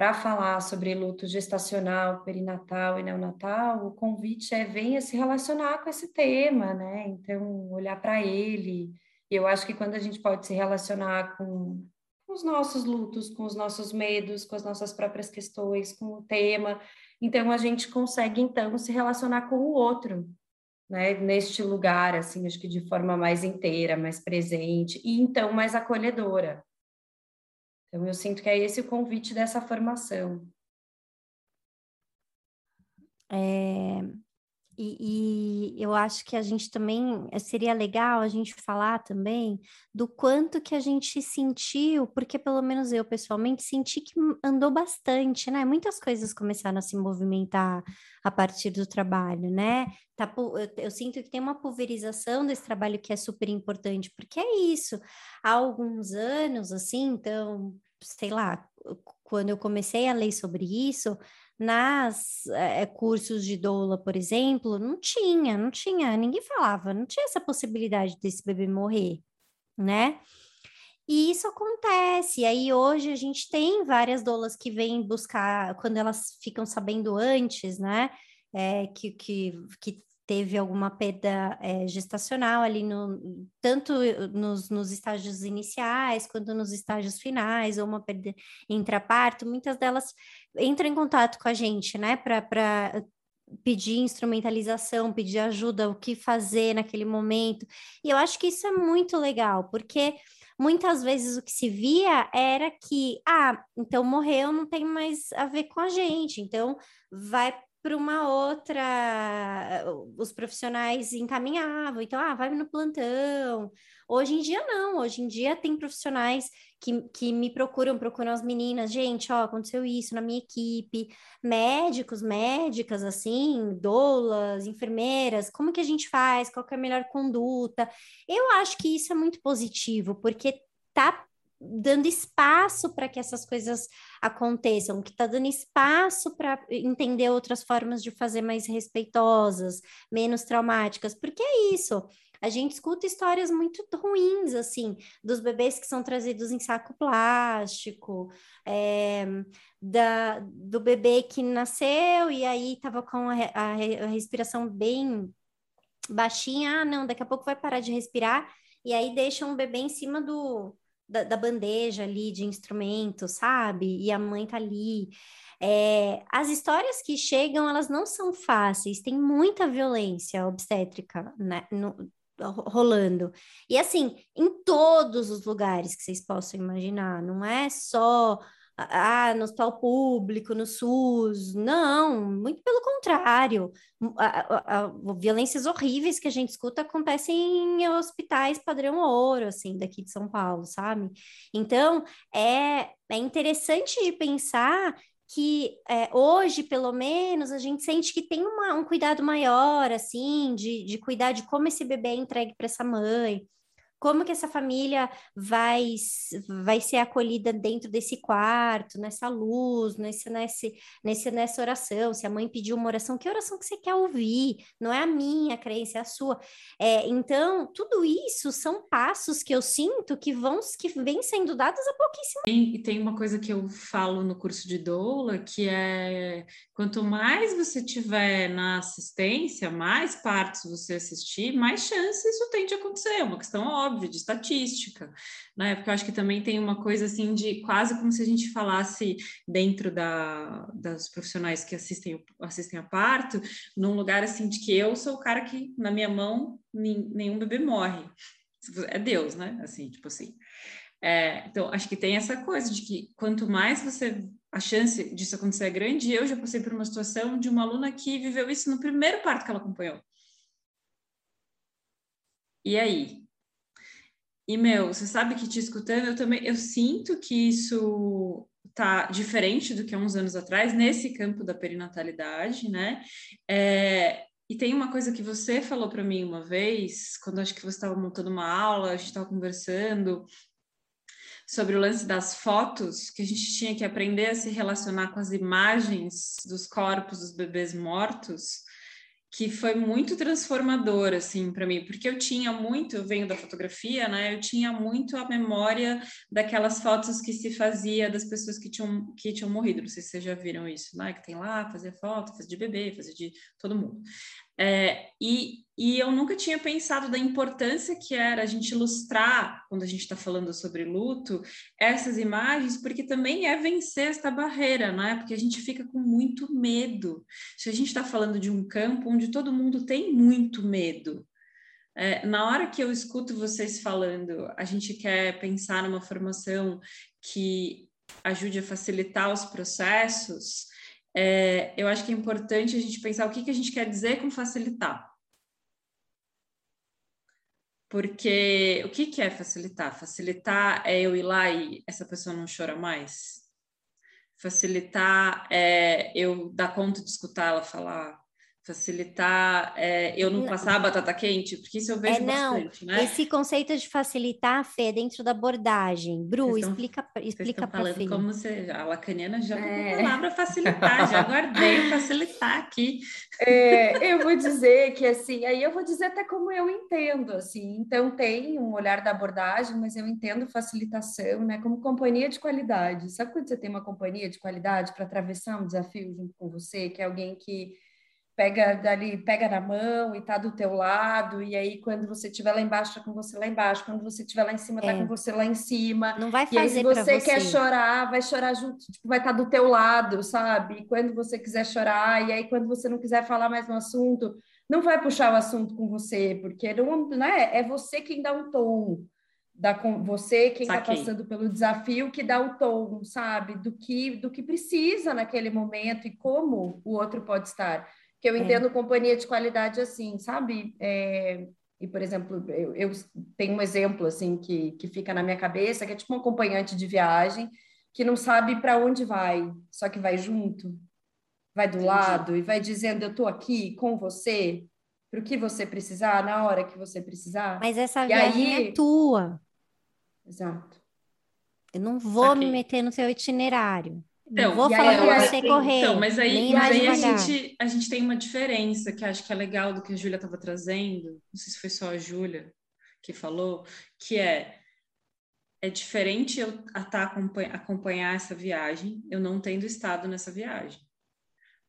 para falar sobre luto gestacional, perinatal e neonatal, o convite é venha se relacionar com esse tema, né? Então, olhar para ele. Eu acho que quando a gente pode se relacionar com os nossos lutos, com os nossos medos, com as nossas próprias questões, com o tema, então a gente consegue então se relacionar com o outro, né? Neste lugar, assim, acho que de forma mais inteira, mais presente e então mais acolhedora. Então, eu sinto que é esse o convite dessa formação. É, e, e, eu acho que a gente também seria legal a gente falar também do quanto que a gente sentiu, porque pelo menos eu pessoalmente senti que andou bastante, né? Muitas coisas começaram a se movimentar a partir do trabalho, né? Tá, eu, eu sinto que tem uma pulverização desse trabalho que é super importante, porque é isso. Há alguns anos, assim, então, sei lá, quando eu comecei a ler sobre isso, nas é, cursos de doula, por exemplo, não tinha, não tinha, ninguém falava, não tinha essa possibilidade desse bebê morrer, né? E isso acontece. Aí hoje a gente tem várias doulas que vêm buscar, quando elas ficam sabendo antes, né? É, que, que, que teve alguma perda é, gestacional ali, no, tanto nos, nos, estágios iniciais quanto nos estágios finais, ou uma perda intraparto, muitas delas entram em contato com a gente, né, para pedir instrumentalização, pedir ajuda, o que fazer naquele momento. E eu acho que isso é muito legal, porque muitas vezes o que se via era que, ah, então morreu, não tem mais a ver com a gente, então vai para uma outra, os profissionais encaminhavam, então, ah, vai no plantão. Hoje em dia, não, hoje em dia tem profissionais que, que me procuram, procuram as meninas, gente, ó, aconteceu isso na minha equipe, médicos, médicas, assim, doulas, enfermeiras, como que a gente faz, qual é a melhor conduta? Eu acho que isso é muito positivo, porque tá dando espaço para que essas coisas aconteçam, que está dando espaço para entender outras formas de fazer mais respeitosas, menos traumáticas, porque é isso. A gente escuta histórias muito ruins, assim, dos bebês que são trazidos em saco plástico, é, da, do bebê que nasceu e aí estava com a, a, a respiração bem baixinha, ah, não, daqui a pouco vai parar de respirar, e aí deixam o bebê em cima do, da, da, bandeja ali de instrumento, sabe? E a mãe tá ali. É, as histórias que chegam, elas não são fáceis, tem muita violência obstétrica né, no, rolando. E assim, em todos os lugares que vocês possam imaginar, não é só ah, no hospital público, no SUS. Não, muito pelo contrário. A, a, a, violências horríveis que a gente escuta acontecem em hospitais padrão ouro, assim, daqui de São Paulo, sabe? Então, é, é interessante de pensar que é, hoje, pelo menos, a gente sente que tem uma, um cuidado maior, assim, de, de cuidar de como esse bebê é entregue para essa mãe como que essa família vai, vai ser acolhida dentro desse quarto, nessa luz, nesse, nesse, nesse, nessa oração. Se a mãe pediu uma oração, que oração que você quer ouvir? Não é a minha crença, é a sua. É, então, tudo isso são passos que eu sinto que vão que vêm sendo dados a pouquíssimo. E tem uma coisa que eu falo no curso de doula, que é quanto mais você tiver na assistência, mais partes você assistir, mais chances isso tem de acontecer. É uma questão óbvia óbvio, de estatística, né? Porque eu acho que também tem uma coisa assim de quase como se a gente falasse dentro da, das profissionais que assistem, assistem a parto, num lugar assim de que eu sou o cara que na minha mão nenhum bebê morre. É Deus, né? Assim, tipo assim. É, então, acho que tem essa coisa de que quanto mais você. A chance disso acontecer é grande. Eu já passei por uma situação de uma aluna que viveu isso no primeiro parto que ela acompanhou. E aí? E, meu, você sabe que te escutando, eu também, eu sinto que isso tá diferente do que há uns anos atrás, nesse campo da perinatalidade, né? É, e tem uma coisa que você falou para mim uma vez, quando acho que você estava montando uma aula, a gente estava conversando sobre o lance das fotos, que a gente tinha que aprender a se relacionar com as imagens dos corpos dos bebês mortos, que foi muito transformador assim para mim, porque eu tinha muito, eu venho da fotografia, né? Eu tinha muito a memória daquelas fotos que se fazia das pessoas que tinham que tinham morrido. Não sei se vocês já viram isso, né? Que tem lá fazer foto, fazer de bebê, fazer de todo mundo. É, e, e eu nunca tinha pensado da importância que era a gente ilustrar, quando a gente está falando sobre luto, essas imagens, porque também é vencer esta barreira, não é? Porque a gente fica com muito medo. Se a gente está falando de um campo onde todo mundo tem muito medo, é, na hora que eu escuto vocês falando, a gente quer pensar numa formação que ajude a facilitar os processos, é, eu acho que é importante a gente pensar o que, que a gente quer dizer com facilitar. Porque o que, que é facilitar? Facilitar é eu ir lá e essa pessoa não chora mais? Facilitar é eu dar conta de escutar ela falar? Facilitar é, eu não passar a batata quente, porque isso eu vejo é, não, bastante, né? Esse conceito de facilitar, Fê, é dentro da abordagem. Bru, vocês explica, estão, explica para falando como você, a lacaniana já é. a palavra facilitar, já guardei facilitar aqui. É, eu vou dizer que assim, aí eu vou dizer até como eu entendo, assim, então tem um olhar da abordagem, mas eu entendo facilitação, né, como companhia de qualidade. Sabe quando você tem uma companhia de qualidade para atravessar um desafio junto com você, que é alguém que pega dali, pega na mão e tá do teu lado, e aí quando você estiver lá embaixo, tá com você lá embaixo, quando você estiver lá em cima, tá É. com você lá em cima. Não vai E aí, fazer se você você. quer chorar, vai chorar junto, tipo, vai estar do teu lado, sabe? E quando você quiser chorar, e aí quando você não quiser falar mais no assunto, não vai puxar o assunto com você, porque não, né? É você quem dá um tom, da, com você quem está passando pelo desafio que dá o tom, sabe? Do que, do que precisa naquele momento e como o outro pode estar. Que eu É. entendo companhia de qualidade assim, sabe? É, e, por exemplo, eu, eu tenho um exemplo assim que, que fica na minha cabeça, que é tipo um acompanhante de viagem que não sabe para onde vai, só que vai junto, vai do Entendi. lado e vai dizendo: Eu estou aqui com você, para o que você precisar, na hora que você precisar. Mas essa E viagem aí- é tua. Exato. Eu não vou me meter no seu itinerário. Então, vou falar para você acho- correr. Então, mas aí, mas aí a, gente, a gente tem uma diferença que acho que é legal do que a Júlia estava trazendo. Não sei se foi só a Júlia que falou, que é é diferente eu tá, acompanhar, acompanhar essa viagem, eu não tendo estado nessa viagem.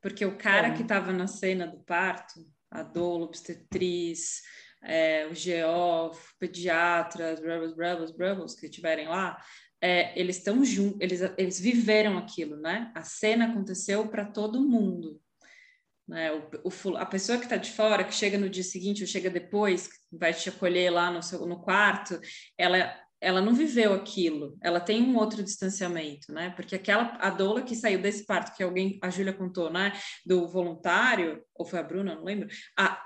Porque o cara É. que estava na cena do parto, a doula, obstetriz, é, o GO, pediatra, rebels, rebels, rebels que estiverem lá, é, eles estão juntos, eles, eles viveram aquilo, né? A cena aconteceu para todo mundo. Né? O, o a pessoa que está de fora, que chega no dia seguinte ou chega depois, vai te acolher lá no, seu, no quarto, ela, ela não viveu aquilo, ela tem um outro distanciamento, né? Porque aquela a doula que saiu desse parto, que alguém, a Júlia contou, né? Do voluntário, ou foi a Bruna, não lembro, a,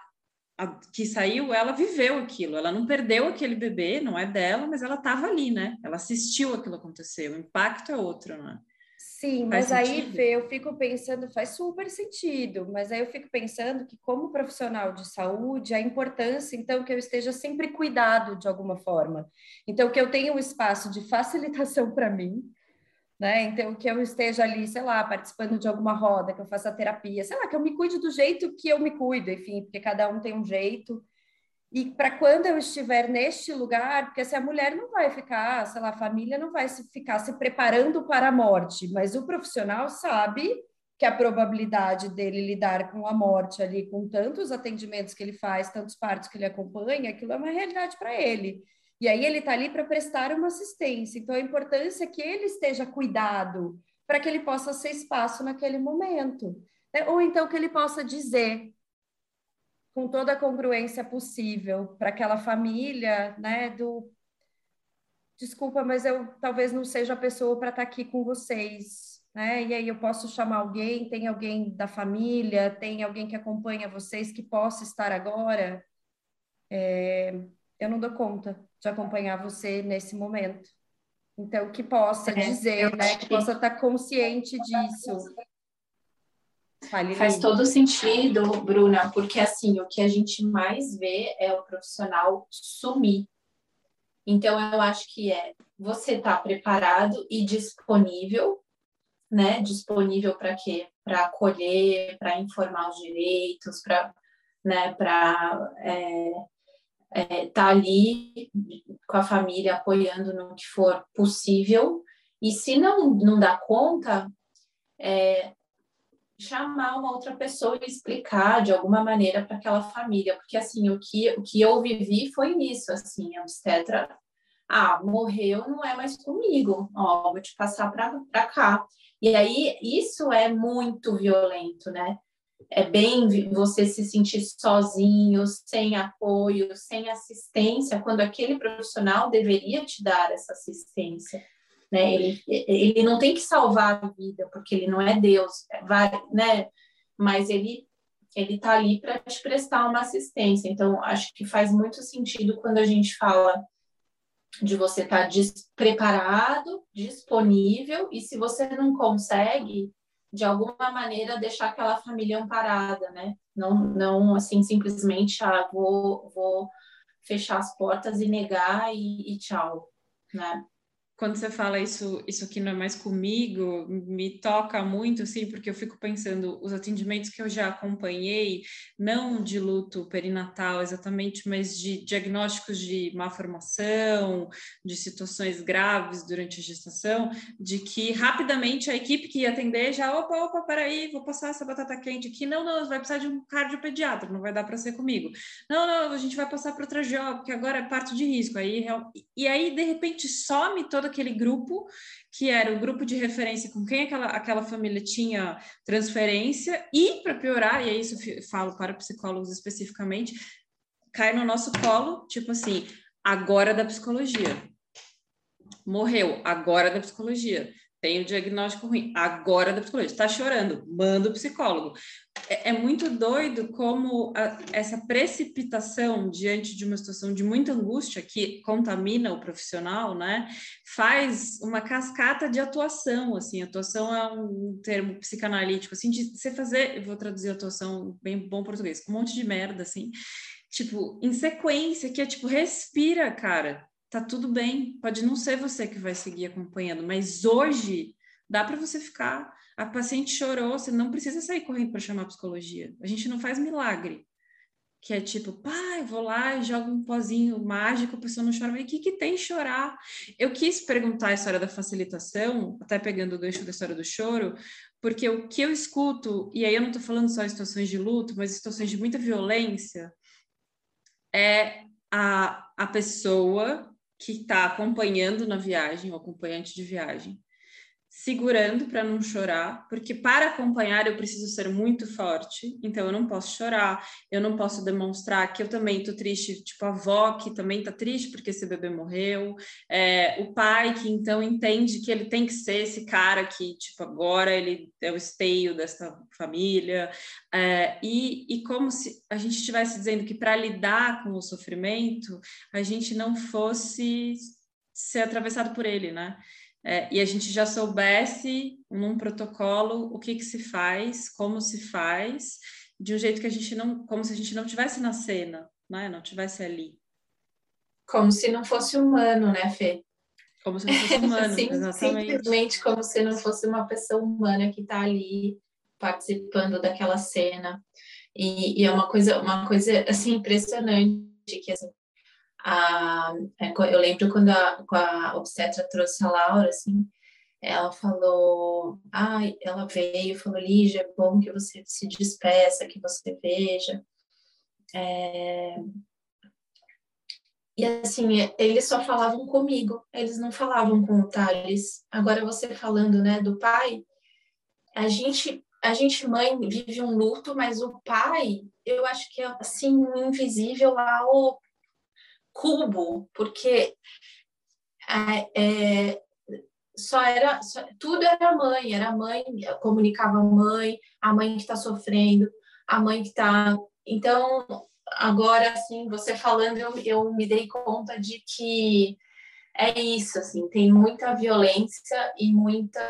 a- que saiu, ela viveu aquilo, ela não perdeu aquele bebê, não é dela, mas ela estava ali, né? Ela assistiu aquilo acontecer, o impacto é outro, né? Sim, Faz mas aí, sentido? Fê, eu fico pensando, faz super sentido, mas aí eu fico pensando que, como profissional de saúde, a importância, então, que eu esteja sempre cuidado de alguma forma. Então, que eu tenha um espaço de facilitação para mim, né? Então, que eu esteja ali, sei lá, participando de alguma roda, que eu faça terapia, sei lá, que eu me cuide do jeito que eu me cuido, enfim, porque cada um tem um jeito. E para quando eu estiver neste lugar, porque se a mulher não vai ficar, sei lá, a família não vai ficar se preparando para a morte, mas o profissional sabe que a probabilidade dele lidar com a morte ali, com tantos atendimentos que ele faz, tantos partos que ele acompanha, aquilo é uma realidade para ele. E aí ele está ali para prestar uma assistência. Então a importância é que ele esteja cuidado para que ele possa ser espaço naquele momento. né? Ou então que ele possa dizer com toda a congruência possível para aquela família, né, do desculpa, mas eu talvez não seja a pessoa para estar aqui com vocês, né? E aí eu posso chamar alguém, tem alguém da família, tem alguém que acompanha vocês que possa estar agora. É, eu não dou conta de acompanhar você nesse momento. Então, que possa É, dizer, né? Que possa estar consciente disso. Fale, Faz todo sentido, Bruna, porque assim, o que a gente mais vê é o profissional sumir. Então, eu acho que é você estar preparado e disponível, né? Disponível para quê? Para acolher, para informar os direitos, para né, para estar ali com a família apoiando no que for possível. E se não, não dá conta, é, chamar uma outra pessoa e explicar de alguma maneira para aquela família, porque assim, o que, o que eu vivi foi isso, assim, a obstetra, ah, morreu, não é mais comigo, ó, vou te passar para cá. E aí, isso é muito violento, né? É bem você se sentir sozinho, sem apoio, sem assistência, quando aquele profissional deveria te dar essa assistência né? Ele, ele não tem que salvar a vida, porque ele não é Deus, vai, né? Mas ele ele está ali para te prestar uma assistência. Então, acho que faz muito sentido quando a gente fala de você estar preparado, disponível, e se você não consegue, de alguma maneira, deixar aquela família amparada, né? Não, não assim, simplesmente, ah, vou, vou fechar as portas e negar e, e tchau, né? Quando você fala isso, isso aqui não é mais comigo, me toca muito, assim, porque eu fico pensando, os atendimentos que eu já acompanhei, não de luto perinatal exatamente, mas de diagnósticos de má formação, de situações graves durante a gestação, de que rapidamente a equipe que ia atender já, opa, opa, peraí, vou passar essa batata quente aqui, não, não, vai precisar de um cardiopediatra, não vai dar para ser comigo. Não, não, a gente vai passar para outra job, porque agora é parto de risco. Aí, e aí, de repente, some toda todo aquele grupo, que era o grupo de referência com quem aquela, aquela família tinha transferência, e, para piorar, e é isso eu falo para psicólogos especificamente, cai no nosso colo, tipo assim, agora da psicologia. Morreu, agora da psicologia tem o diagnóstico ruim, agora da psicologia, está chorando, manda o psicólogo. É, é muito doido como a, essa precipitação diante de uma situação de muita angústia que contamina o profissional, né, faz uma cascata de atuação, assim, atuação é um termo psicanalítico, assim, de você fazer, vou traduzir atuação bem bom português, um monte de merda, assim, tipo, em sequência, que é tipo, respira, cara, tá tudo bem, pode não ser você que vai seguir acompanhando, mas hoje dá para você ficar. A paciente chorou, você não precisa sair correndo para chamar a psicologia. A gente não faz milagre. Que é tipo, pai, vou lá e jogo um pozinho mágico, a pessoa não chora. Mas o que, que tem chorar? Eu quis perguntar a história da facilitação, até pegando o gancho da história do choro, porque o que eu escuto, e aí eu não estou falando só em situações de luto, mas situações de muita violência, é a, a pessoa que está acompanhando na viagem, o acompanhante de viagem, segurando para não chorar, porque para acompanhar eu preciso ser muito forte, então eu não posso chorar, eu não posso demonstrar que eu também tô triste, tipo a avó que também tá triste porque esse bebê morreu, é, o pai que então entende que ele tem que ser esse cara que, tipo, agora ele é o esteio dessa família, é, e, e como se a gente estivesse dizendo que para lidar com o sofrimento, a gente não fosse ser atravessado por ele, né? É, e a gente já soubesse num protocolo o que, que se faz, como se faz, de um jeito que a gente não, como se a gente não tivesse na cena, né? Não tivesse ali. Como se não fosse humano, né, Fê? Como se não fosse humano, Sim, exatamente. Simplesmente como se não fosse uma pessoa humana que está ali participando daquela cena. E, e, é uma coisa, uma coisa assim impressionante que assim, a, é, eu lembro quando a, a obstetra trouxe a Laura, assim, ela falou, ah, ela veio falou, Lígia, é bom que você se despeça, que você veja. É... E assim, eles só falavam comigo, eles não falavam com o Thales. Agora você falando, né, do pai, a gente, a gente mãe vive um luto, mas o pai, eu acho que é assim, invisível lá, o cubo, porque é, é, só era só, tudo era mãe, era mãe, comunicava a mãe, a mãe que está sofrendo, a mãe que está. Então, agora, assim, você falando, eu, eu me dei conta de que é isso, assim, tem muita violência e muita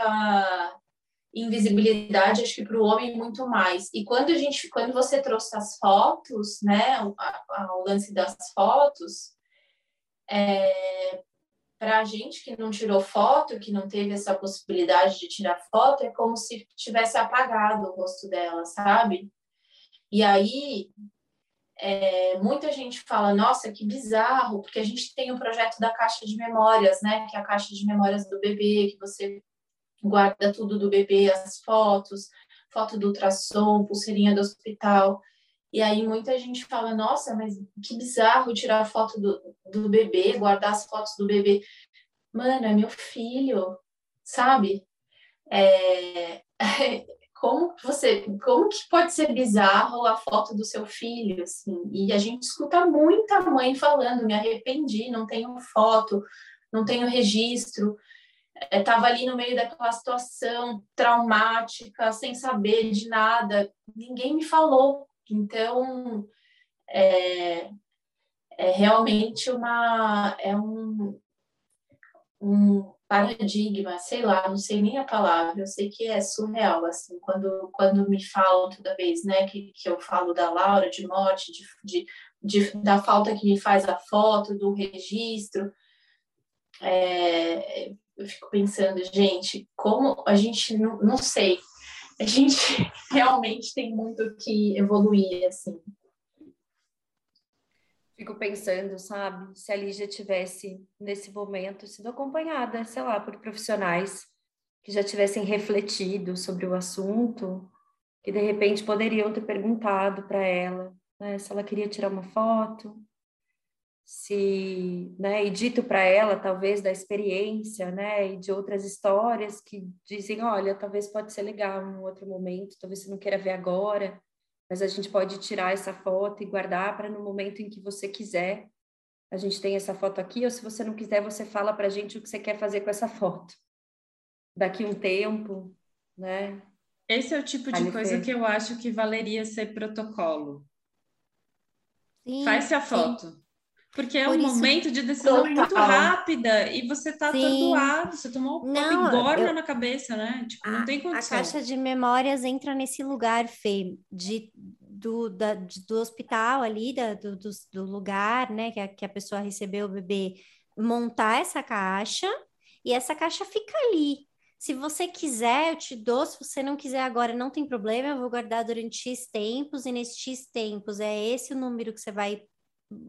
invisibilidade, acho que para o homem muito mais. E quando a gente, quando você trouxe as fotos, né, o, a, o lance das fotos, é, para a gente que não tirou foto, que não teve essa possibilidade de tirar foto, é como se tivesse apagado o rosto dela, sabe? E aí, é, muita gente fala, nossa, que bizarro, porque a gente tem o um projeto da caixa de memórias, né? Que é a caixa de memórias do bebê, que você guarda tudo do bebê, as fotos, foto do ultrassom, pulseirinha do hospital. E aí muita gente fala, nossa, mas que bizarro tirar foto do, do bebê, guardar as fotos do bebê. Mano, é meu filho, sabe? É... como você, como que pode ser bizarro a foto do seu filho, assim? E a gente escuta muita mãe falando, me arrependi, não tenho foto, não tenho registro. Estava é, ali no meio daquela situação traumática, sem saber de nada, ninguém me falou então, é, é realmente uma é um, um paradigma, sei lá, não sei nem a palavra, eu sei que é surreal, assim, quando, quando me falam toda vez, né, que, que eu falo da Laura, de morte, de, de, de, da falta que me faz a foto, do registro, é, eu fico pensando, gente, como a gente não, não sei, a gente realmente tem muito que evoluir, assim. Fico pensando, sabe, se a Lígia tivesse, nesse momento, sido acompanhada, sei lá, por profissionais que já tivessem refletido sobre o assunto, que de repente poderiam ter perguntado para ela né, se ela queria tirar uma foto, se, né, e dito para ela, talvez, da experiência, né, e de outras histórias que dizem, olha, talvez pode ser legal em um outro momento, talvez você não queira ver agora, mas a gente pode tirar essa foto e guardar para no momento em que você quiser, a gente tem essa foto aqui, ou se você não quiser, você fala para a gente o que você quer fazer com essa foto. Daqui um tempo, né? Esse é o tipo de coisa que eu acho que valeria ser protocolo. Sim, Faz-se a foto. Sim. Porque é Por um isso, momento de decisão total. muito rápida e você tá Sim. atordoado, você tomou um não, engorna eu... na cabeça, né? Tipo, não tem condição. A caixa de memórias entra nesse lugar, Fê, de, do, da, de, do hospital ali, da, do, do, do, lugar, né, que a, que a pessoa recebeu o bebê, montar essa caixa e essa caixa fica ali. Se você quiser, eu te dou. Se você não quiser agora, não tem problema. Eu vou guardar durante X tempos. E nesses X tempos é esse o número que você vai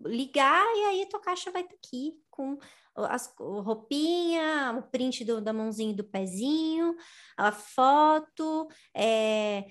ligar e aí a tua caixa vai estar tá aqui com as roupinha, o print do, da mãozinha e do pezinho, a foto, é,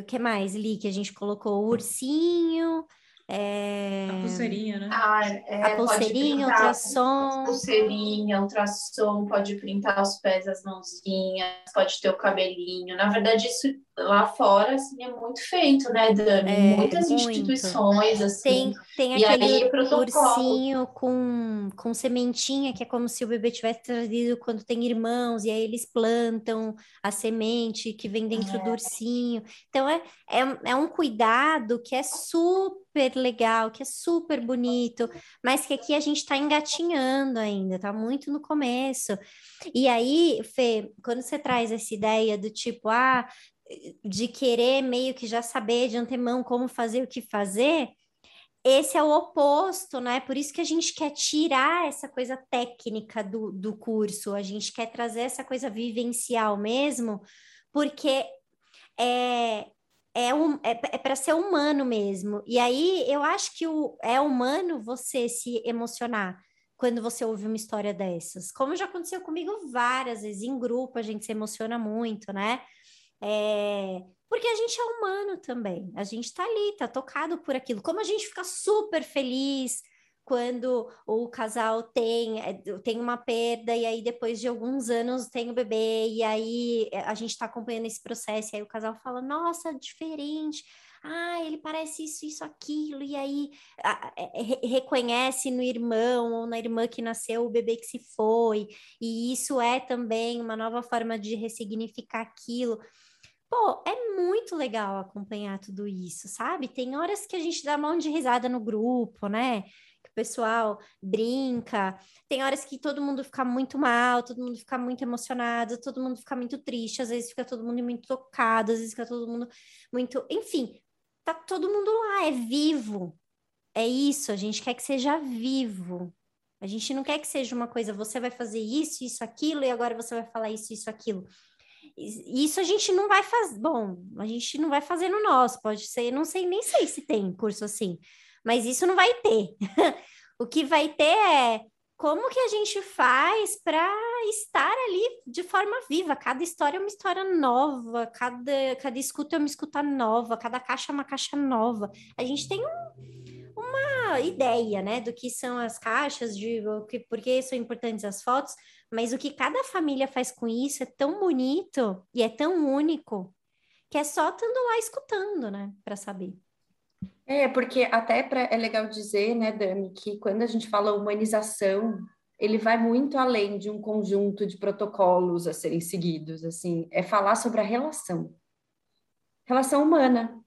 o que mais, Li, que a gente colocou o ursinho, é... A pulseirinha, né? Ah, é, a pulseirinha, ultrassom. Pulseirinha, ultrassom, pode printar os pés, as mãozinhas, pode ter o cabelinho. Na verdade, isso lá fora assim, é muito feito, né, Dani? É, Muitas muito. instituições, assim. Tem, tem aquele aí, ursinho com, com sementinha, que é como se o bebê tivesse trazido quando tem irmãos, e aí eles plantam a semente que vem dentro é. do ursinho. Então, é, é, é um cuidado que é super super legal, que é super bonito, mas que aqui a gente está engatinhando ainda, tá muito no começo. E aí, Fê, quando você traz essa ideia do tipo, ah, de querer meio que já saber de antemão como fazer o que fazer, esse é o oposto, né? Por isso que a gente quer tirar essa coisa técnica do, do curso, a gente quer trazer essa coisa vivencial mesmo, porque é, é, um, é, é para ser humano mesmo. E aí eu acho que o, é humano você se emocionar quando você ouve uma história dessas. Como já aconteceu comigo várias vezes, em grupo a gente se emociona muito, né? É, porque a gente é humano também, a gente tá ali, tá tocado por aquilo. Como a gente fica super feliz quando o casal tem, é, tem uma perda e aí depois de alguns anos tem o bebê e aí é, a gente está acompanhando esse processo e aí o casal fala, nossa, diferente, ah, ele parece isso, isso, aquilo, e aí a, é, reconhece no irmão ou na irmã que nasceu o bebê que se foi, e isso é também uma nova forma de ressignificar aquilo. Pô, é muito legal acompanhar tudo isso, sabe? Tem horas que a gente dá mão de risada no grupo, né? pessoal brinca. Tem horas que todo mundo fica muito mal, todo mundo fica muito emocionado, todo mundo fica muito triste, às vezes fica todo mundo muito tocado, às vezes fica todo mundo muito. Enfim, tá todo mundo lá, é vivo. É isso, a gente quer que seja vivo. A gente não quer que seja uma coisa, você vai fazer isso, isso, aquilo, e agora você vai falar isso, isso, aquilo. Isso a gente não vai fazer. Bom, a gente não vai fazer no nosso, pode ser, não sei, nem sei se tem curso assim mas isso não vai ter. o que vai ter é como que a gente faz para estar ali de forma viva? Cada história é uma história nova, cada, cada escuta é uma escuta nova, cada caixa é uma caixa nova. A gente tem um, uma ideia, né, do que são as caixas, de que, por que são importantes as fotos, mas o que cada família faz com isso é tão bonito e é tão único que é só estando lá escutando, né, para saber. É, porque até pra, é legal dizer, né, Dami, que quando a gente fala humanização, ele vai muito além de um conjunto de protocolos a serem seguidos, assim, é falar sobre a relação, relação humana.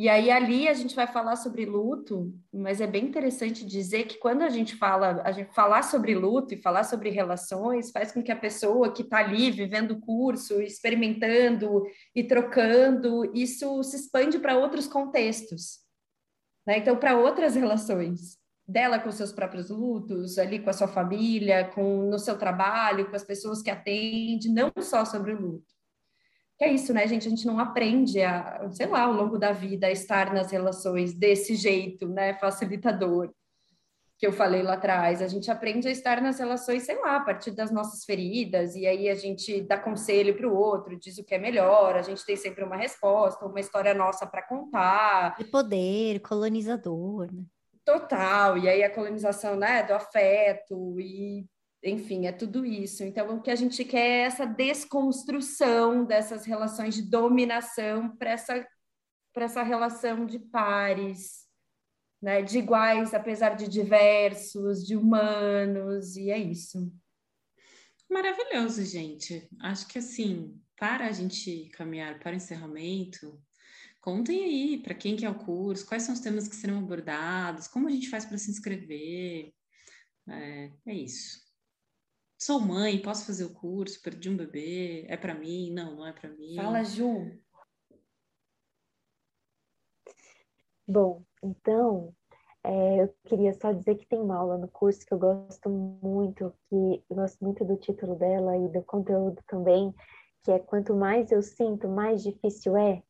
E aí ali a gente vai falar sobre luto, mas é bem interessante dizer que quando a gente fala, a gente falar sobre luto e falar sobre relações faz com que a pessoa que está ali vivendo o curso, experimentando e trocando, isso se expande para outros contextos né? Então, para outras relações. dela com seus próprios lutos, ali com a sua família, com no seu trabalho, com as pessoas que atende, não só sobre o luto. Que é isso, né, gente? A gente não aprende a, sei lá, ao longo da vida a estar nas relações desse jeito, né, facilitador que eu falei lá atrás. A gente aprende a estar nas relações, sei lá, a partir das nossas feridas, e aí a gente dá conselho para o outro, diz o que é melhor, a gente tem sempre uma resposta, uma história nossa para contar. De poder, colonizador, né? Total, e aí a colonização, né, do afeto, e enfim, é tudo isso. Então, o que a gente quer é essa desconstrução dessas relações de dominação para essa, essa relação de pares, né, de iguais, apesar de diversos, de humanos, e é isso. Maravilhoso, gente. Acho que assim, para a gente caminhar para o encerramento, contem aí para quem quer o curso, quais são os temas que serão abordados, como a gente faz para se inscrever. É, é, isso. Sou mãe, posso fazer o curso, perdi um bebê, é para mim? Não, não é para mim. Fala, Ju. Bom, então, é, eu queria só dizer que tem uma aula no curso que eu gosto muito, que eu gosto muito do título dela e do conteúdo também, que é quanto mais eu sinto, mais difícil é.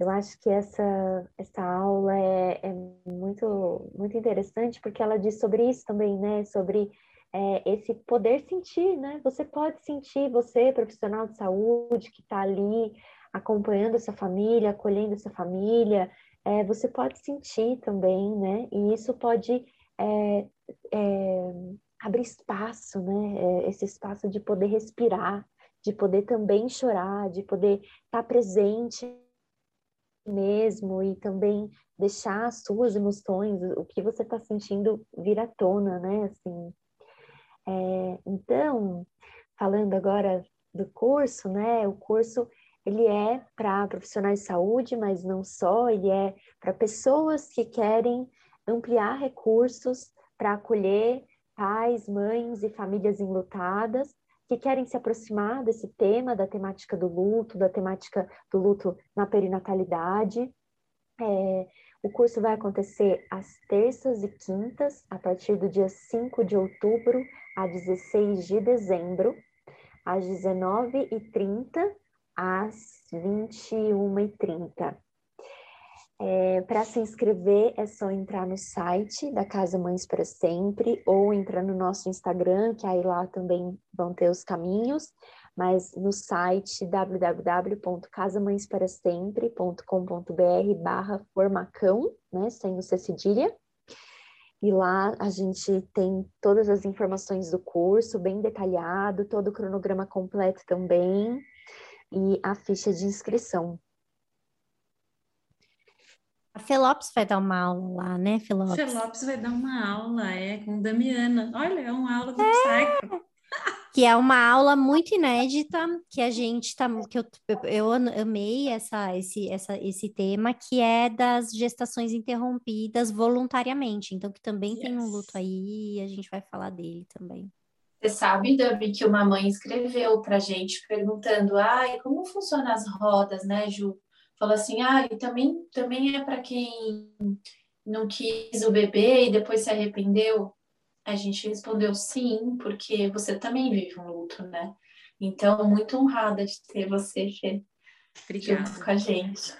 Eu acho que essa, essa aula é, é muito, muito interessante porque ela diz sobre isso também, né? Sobre é, esse poder sentir, né? Você pode sentir, você, profissional de saúde, que está ali acompanhando essa família, acolhendo essa família, é, você pode sentir também, né? E isso pode é, é, abrir espaço, né? É, esse espaço de poder respirar, de poder também chorar, de poder estar tá presente mesmo e também deixar as suas emoções, o que você está sentindo vir à tona, né? Assim, é, então, falando agora do curso, né? O curso ele é para profissionais de saúde, mas não só, ele é para pessoas que querem ampliar recursos para acolher pais, mães e famílias enlutadas que querem se aproximar desse tema, da temática do luto, da temática do luto na perinatalidade. É, o curso vai acontecer às terças e quintas, a partir do dia 5 de outubro a 16 de dezembro, às 19h30 às 21h30. É, para se inscrever é só entrar no site da Casa Mães para Sempre ou entrar no nosso Instagram, que aí lá também vão ter os caminhos, mas no site www.casamãesparasempre.com.br barra formacão, né, sem o C cedilha. E lá a gente tem todas as informações do curso, bem detalhado, todo o cronograma completo também e a ficha de inscrição. A Felopes vai dar uma aula lá, né, Felopes? Felopes vai dar uma aula, é, com Damiana. Olha, é uma aula do é. Psycho. Que é uma aula muito inédita, que a gente tá, que eu, eu amei essa, esse, essa, esse tema, que é das gestações interrompidas voluntariamente. Então, que também yes. tem um luto aí, a gente vai falar dele também. Você sabe, Davi, que uma mãe escreveu para gente perguntando, ai, como funcionam as rodas, né, Ju? Falou assim, ai, também, também é para quem não quis o bebê e depois se arrependeu? A gente respondeu sim, porque você também vive um luto, né? Então, muito honrada de ter você, Fê, Obrigada. junto com a gente.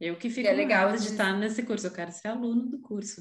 Eu que fico é legal de estar nesse curso, eu quero ser aluno do curso.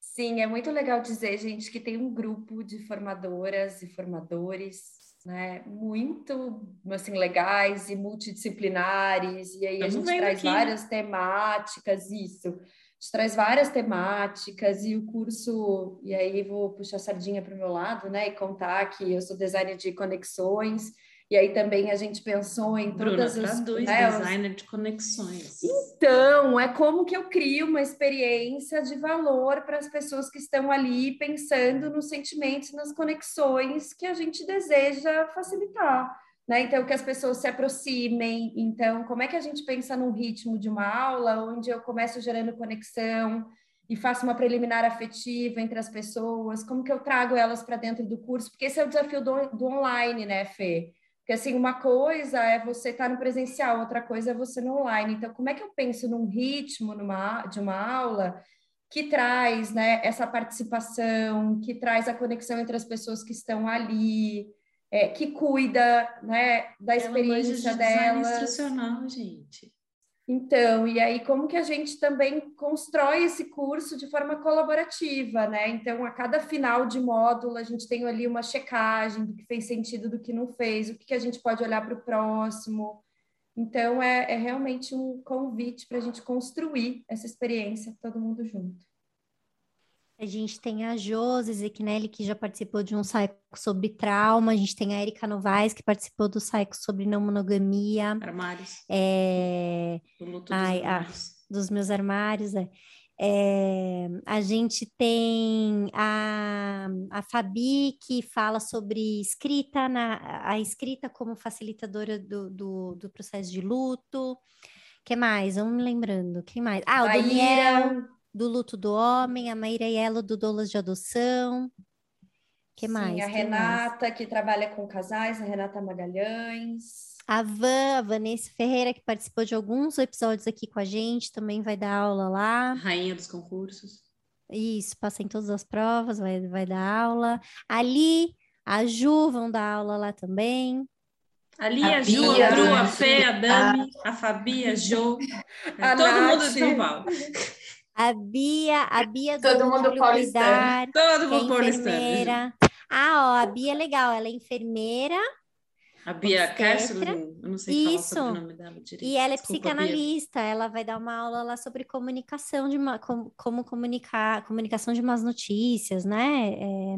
Sim, é muito legal dizer, gente, que tem um grupo de formadoras e formadores, né, muito, assim, legais e multidisciplinares, e aí Estamos a gente traz aqui. várias temáticas, isso, gente traz várias temáticas e o curso, e aí vou puxar a sardinha para o meu lado, né, e contar que eu sou designer de conexões, e aí também a gente pensou em todas Bruna, as... Bruna, né, designer de conexões. Então, é como que eu crio uma experiência de valor para as pessoas que estão ali pensando nos sentimentos, nas conexões que a gente deseja facilitar. Né? Então, que as pessoas se aproximem. Então, como é que a gente pensa num ritmo de uma aula onde eu começo gerando conexão e faço uma preliminar afetiva entre as pessoas? Como que eu trago elas para dentro do curso? Porque esse é o desafio do, do online, né, Fê? Porque, assim, uma coisa é você estar no presencial, outra coisa é você no online. Então, como é que eu penso num ritmo numa, de uma aula que traz né, essa participação, que traz a conexão entre as pessoas que estão ali, é, que cuida né, da experiência delas. instrucional, gente. Então, e aí como que a gente também constrói esse curso de forma colaborativa, né? Então, a cada final de módulo, a gente tem ali uma checagem do que fez sentido, do que não fez, o que, que a gente pode olhar para o próximo. Então, é, é realmente um convite para a gente construir essa experiência todo mundo junto. A gente tem a Josi Zequinelli, que já participou de um saico sobre trauma. A gente tem a Erika Novaes, que participou do saico sobre não monogamia. Armários. É... Do luto dos, Ai, ah, dos meus armários. É. É... A gente tem a, a Fabi, que fala sobre escrita, na... a escrita como facilitadora do, do, do processo de luto. que mais? Vamos me lembrando. Quem mais? Ah, o Daniel do luto do homem, a Maíra Yelo do Dolas de Adoção. que Sim, mais? a Renata, mais? que trabalha com casais, a Renata Magalhães. A Van, a Vanessa Ferreira, que participou de alguns episódios aqui com a gente, também vai dar aula lá. Rainha dos concursos. Isso, passa em todas as provas, vai, vai dar aula. Ali, a Ju vão dar aula lá também. Ali a, a Ju, a Bru, a Fê, a Dami, a Fabi, a Jo, a todo Nath. mundo de São Paulo. A Bia, a Bia do Todo mundo paulistano. Todo é mundo é enfermeira. Ah, ó, a Bia é legal, ela é enfermeira. A Bia Kessler, eu não sei Isso. falar o nome dela direito. E ela é Desculpa, psicanalista, Bia. ela vai dar uma aula lá sobre comunicação, de como, como comunicar, comunicação de más notícias, né? É...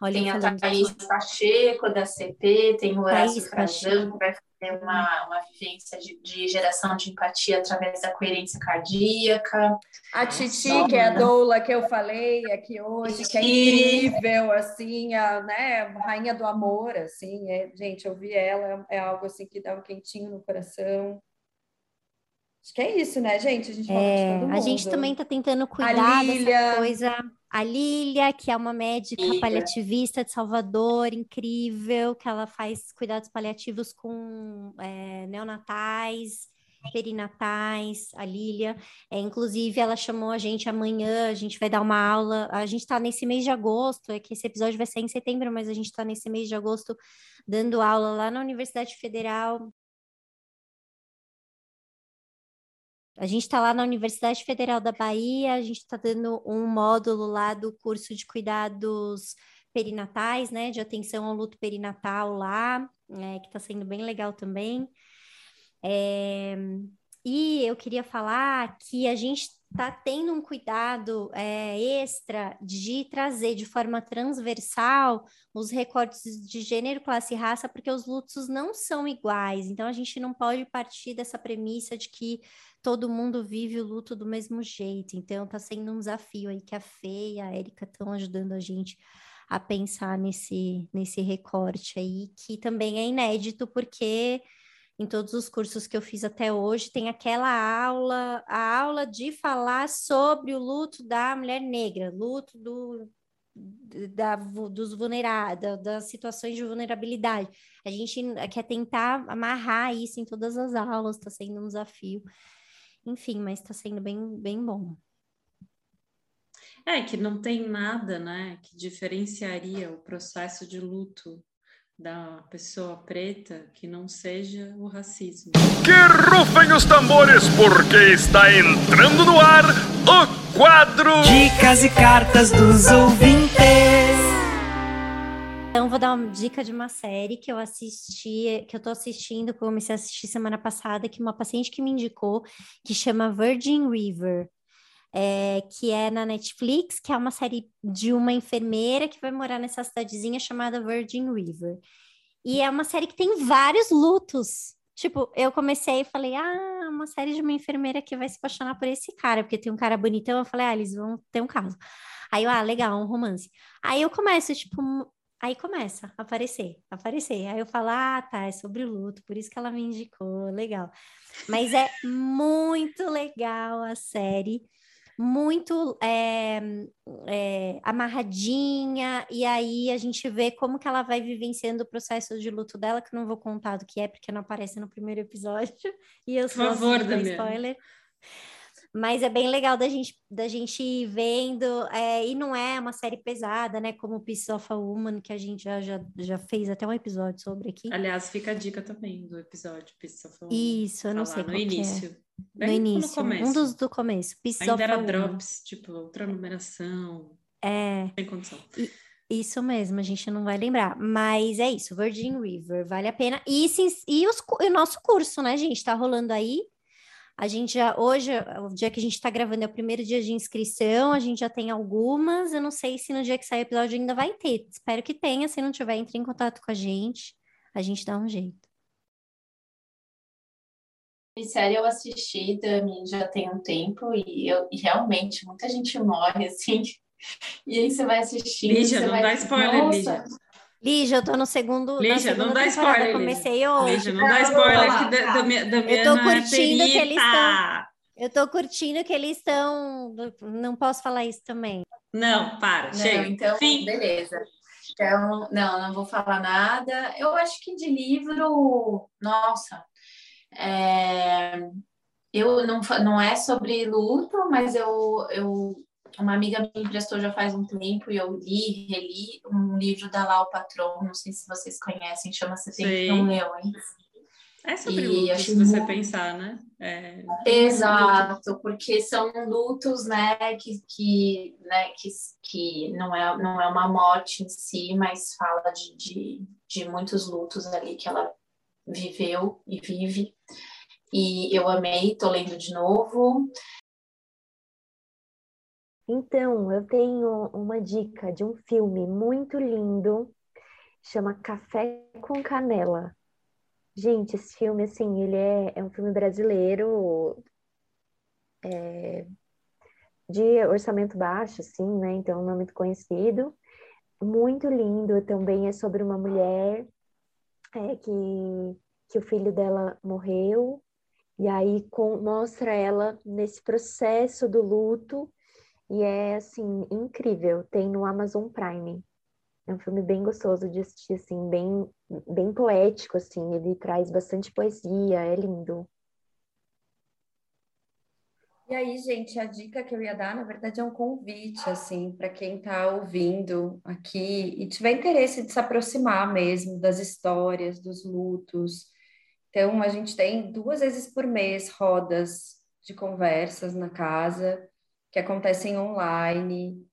Olha, tem a Thaís Pacheco, da CP, tem o Horácio Frazão, que vai ter uma, uma vivência de, de, geração de empatia através da coerência cardíaca. A Titi, que é a doula que eu falei aqui hoje, que é incrível, assim, a né, rainha do amor, assim, é, gente, eu vi ela, é algo assim que dá um quentinho no coração. Acho que é isso, né, gente? A gente, é, a gente também está tentando cuidar dessa coisa a Lília, que é uma médica Lília. paliativista de Salvador, incrível, que ela faz cuidados paliativos com é, neonatais, perinatais, a Lília. É, inclusive, ela chamou a gente amanhã, a gente vai dar uma aula. A gente está nesse mês de agosto, é que esse episódio vai sair em setembro, mas a gente está nesse mês de agosto dando aula lá na Universidade Federal A gente está lá na Universidade Federal da Bahia, a gente está dando um módulo lá do curso de cuidados perinatais, né, de atenção ao luto perinatal lá, é, que está sendo bem legal também. É, e eu queria falar que a gente está tendo um cuidado é, extra de trazer de forma transversal os recortes de gênero, classe e raça, porque os lutos não são iguais. Então, a gente não pode partir dessa premissa de que todo mundo vive o luto do mesmo jeito. Então, está sendo um desafio aí que a Fê e a Érica estão ajudando a gente a pensar nesse, nesse recorte aí, que também é inédito, porque em todos os cursos que eu fiz até hoje, tem aquela aula, a aula de falar sobre o luto da mulher negra, luto do, da, dos vulneráveis, das situações de vulnerabilidade. A gente quer tentar amarrar isso em todas as aulas, está sendo um desafio. Enfim, mas está sendo bem, bem bom. É que não tem nada, né, que diferenciaria o processo de luto da pessoa preta que não seja o racismo. Que rufem os tambores, porque está entrando no ar o quadro Dicas e Cartas dos Ouvintes. Então, vou dar uma dica de uma série que eu assisti, que eu tô assistindo, comecei a assistir semana passada, que uma paciente que me indicou, que chama Virgin River é, que é na Netflix, que é uma série de uma enfermeira que vai morar nessa cidadezinha chamada Virgin River. E é uma série que tem vários lutos. Tipo, eu comecei e falei, ah, uma série de uma enfermeira que vai se apaixonar por esse cara, porque tem um cara bonitão. Eu falei, ah, eles vão ter um caso. Aí eu, ah, legal, um romance. Aí eu começo, tipo, aí começa a aparecer, aparecer. Aí eu falo, ah, tá, é sobre o luto, por isso que ela me indicou, legal. Mas é muito legal a série muito é, é, amarradinha, e aí a gente vê como que ela vai vivenciando o processo de luto dela, que não vou contar do que é, porque não aparece no primeiro episódio, e eu sou Por favor, assim, spoiler. Mas é bem legal da gente, da gente ir vendo, é, e não é uma série pesada, né? Como Pieces of a Woman, que a gente já, já, já fez até um episódio sobre aqui. Aliás, fica a dica também do episódio Pieces of a Woman. Isso, eu não sei no início. É. no início, um dos do começo. Pieces Ainda era drops, tipo, outra numeração. É. Sem condição. E, isso mesmo, a gente não vai lembrar. Mas é isso, Virgin River, vale a pena. E, e, os, e o nosso curso, né, gente? Tá rolando aí. A gente já, hoje, o dia que a gente está gravando é o primeiro dia de inscrição, a gente já tem algumas. Eu não sei se no dia que sair o episódio ainda vai ter. Espero que tenha. Se não tiver, entre em contato com a gente. A gente dá um jeito. série eu assisti, Dami, já tem um tempo, e, eu, e realmente muita gente morre, assim. E aí você vai assistir. Lígia, não vai... dá spoiler, Lígia. Lígia, eu tô no segundo. Lígia, não dá spoiler. Comecei hoje. Lígia, não dá spoiler que da, da, minha, da minha Eu tô curtindo que eles estão. Eu tô curtindo que eles estão. Não posso falar isso também. Não, para, não, chega. Então, Fim. beleza. Então, não, não vou falar nada. Eu acho que de livro, nossa, é, eu não, não é sobre luto, mas eu, eu uma amiga me emprestou já faz um tempo e eu li, reli um livro da Lau Patron, não sei se vocês conhecem, chama-se Tempo que Não Leões. É sobre luto, se você muito... pensar, né? É... Exato, porque são lutos, né, que, que, né, que, que não, é, não é uma morte em si, mas fala de, de, de muitos lutos ali que ela viveu e vive. E eu amei, tô lendo de novo. Então, eu tenho uma dica de um filme muito lindo, chama Café com Canela. Gente, esse filme, assim, ele é, é um filme brasileiro é, de orçamento baixo, assim, né? Então, não é muito conhecido. Muito lindo, também é sobre uma mulher é, que, que o filho dela morreu, e aí com, mostra ela nesse processo do luto e é, assim, incrível. Tem no Amazon Prime. É um filme bem gostoso de assistir, assim, bem, bem poético, assim. Ele traz bastante poesia, é lindo. E aí, gente, a dica que eu ia dar, na verdade, é um convite, assim, para quem está ouvindo aqui e tiver interesse de se aproximar mesmo das histórias, dos lutos. Então, a gente tem duas vezes por mês rodas de conversas na casa que acontecem online.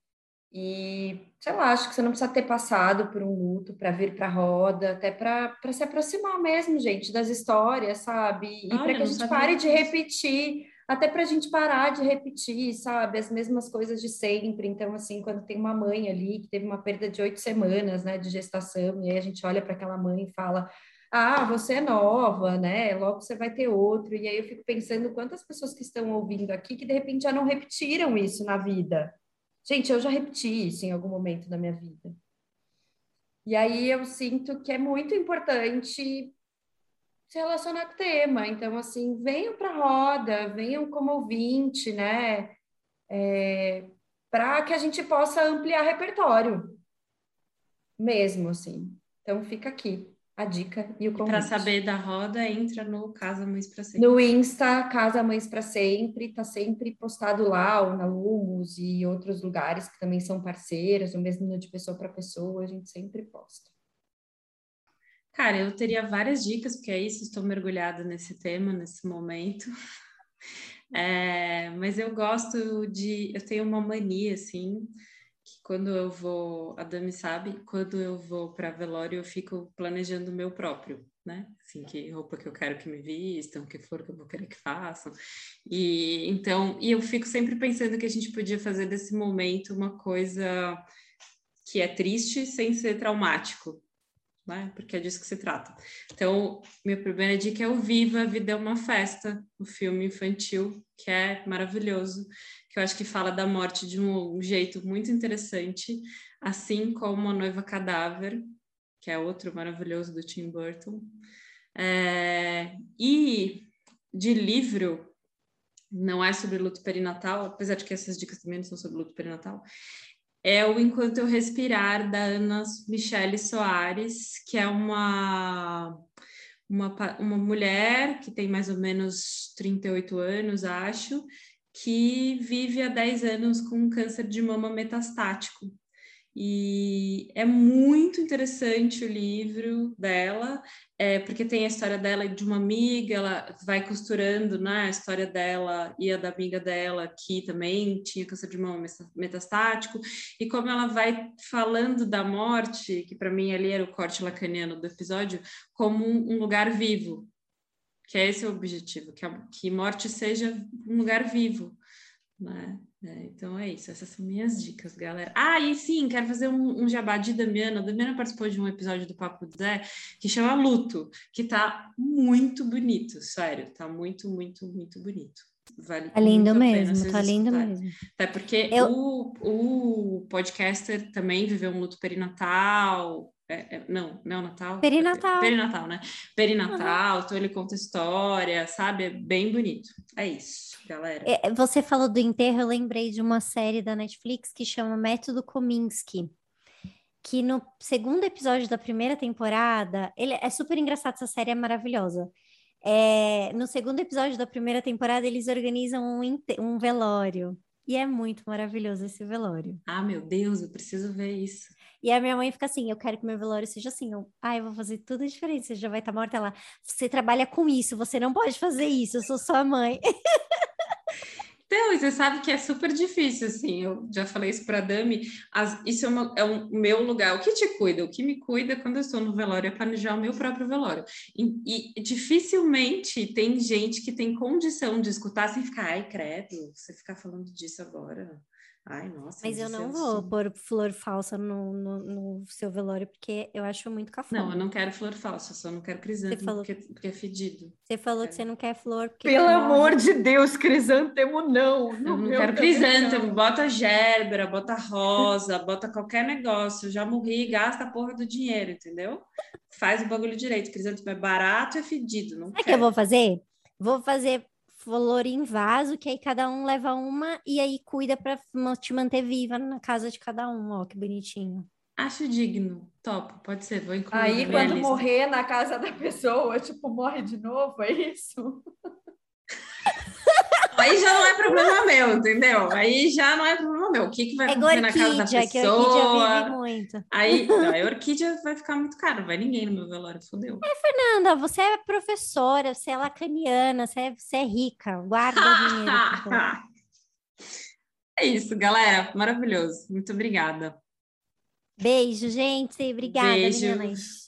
E, sei lá, acho que você não precisa ter passado por um luto para vir para a roda, até para se aproximar mesmo, gente, das histórias, sabe? E para que a gente pare de repetir, até para a gente parar de repetir, sabe? As mesmas coisas de sempre. Então, assim, quando tem uma mãe ali que teve uma perda de oito semanas, né, de gestação, e aí a gente olha para aquela mãe e fala ah, você é nova, né? Logo você vai ter outro. E aí eu fico pensando quantas pessoas que estão ouvindo aqui que de repente já não repetiram isso na vida. Gente, eu já repeti isso em algum momento da minha vida. E aí eu sinto que é muito importante se relacionar com o tema. Então, assim, venham para a roda, venham como ouvinte, né? É, para que a gente possa ampliar repertório mesmo, assim. Então, fica aqui a dica e o convite. Para saber da roda, entra no Casa Mães para Sempre. No Insta, Casa Mães para Sempre, tá sempre postado lá, ou na Lumos e outros lugares que também são parceiros, ou mesmo de pessoa para pessoa, a gente sempre posta. Cara, eu teria várias dicas, porque é isso, estou mergulhada nesse tema, nesse momento. É, mas eu gosto de. Eu tenho uma mania, assim, que quando eu vou, a Dami sabe, quando eu vou para velório eu fico planejando o meu próprio, né? Assim, que roupa que eu quero que me vistam, que flor que eu vou querer que façam. E então, e eu fico sempre pensando que a gente podia fazer desse momento uma coisa que é triste sem ser traumático, né? Porque é disso que se trata. Então, minha primeira dica é o Viva, a Vida é uma Festa, o filme infantil, que é maravilhoso, que eu acho que fala da morte de um, jeito muito interessante, assim como A Noiva Cadáver, que é outro maravilhoso do Tim Burton. É, e de livro, não é sobre luto perinatal, apesar de que essas dicas também não são sobre luto perinatal, é o Enquanto Eu Respirar, da Ana Michele Soares, que é uma, uma, uma mulher que tem mais ou menos 38 anos, acho, que vive há 10 anos com câncer de mama metastático. E é muito interessante o livro dela, é, porque tem a história dela e de uma amiga, ela vai costurando né, a história dela e a da amiga dela, que também tinha câncer de mama metastático, e como ela vai falando da morte, que para mim ali era o corte lacaniano do episódio, como um, um lugar vivo, que é esse o objetivo, que, a, que morte seja um lugar vivo. Né? É, então é isso, essas são minhas dicas, galera. Ah, e sim, quero fazer um, um jabá de Damiana. A Damiana participou de um episódio do Papo do Zé que chama Luto, que tá muito bonito, sério, tá muito, muito, muito bonito. Vale tá lindo mesmo, tá lindo mesmo. Até porque Eu... o, o podcaster também viveu um luto perinatal, é, é, não, neonatal? Perinatal. Perinatal, né? Perinatal, então ele conta história, sabe? É bem bonito. É isso, galera. É, você falou do enterro, eu lembrei de uma série da Netflix que chama Método Kominsky. Que no segundo episódio da primeira temporada, ele é super engraçado, essa série é maravilhosa. É, no segundo episódio da primeira temporada, eles organizam um, um velório. E é muito maravilhoso esse velório. Ah, meu Deus, eu preciso ver isso. E a minha mãe fica assim: eu quero que meu velório seja assim. Eu, ah, eu vou fazer tudo diferente. Você já vai estar tá morta lá. Você trabalha com isso, você não pode fazer isso. Eu sou sua mãe. Então, você sabe que é super difícil, assim. Eu já falei isso para a Dami. As, isso é, uma, é um meu lugar. O que te cuida? O que me cuida quando eu estou no velório é planejar o meu próprio velório. E, e, dificilmente tem gente que tem condição de escutar sem ficar, ai, credo, você ficar falando disso agora. Ai, nossa. Mas eu não vou assim. pôr flor falsa no, no, no, seu velório, porque eu acho muito cafona. Não, eu não quero flor falsa, só não quero crisântemo, falou... porque, porque, é fedido. Você falou que você não quer flor porque... Pelo amor de Deus, crisântemo não! Eu não quero crisântemo, bota gérbera, bota rosa, bota qualquer negócio. Eu já morri, gasta a porra do dinheiro, entendeu? Faz o bagulho direito. Crisântemo é barato e é fedido, não Sabe o que eu vou fazer? Vou fazer flor em vaso, que aí cada um leva uma e aí cuida para te manter viva na casa de cada um. Ó, que bonitinho. Acho digno. Top, pode ser, vou incluir. Aí quando morrer na casa da pessoa, tipo, morre de novo, é isso? Aí já não é problema meu, entendeu? Aí já não é problema meu. O que, que vai é na casa da pessoa? Aí a orquídea vai ficar muito caro, não vai ninguém no meu velório, fodeu. É, Fernanda, você é professora, você é lacaniana, você é, você é rica, guarda dinheiro. é isso, galera. Maravilhoso. Muito obrigada. Beijo, gente. Obrigada, Beijo. meninas.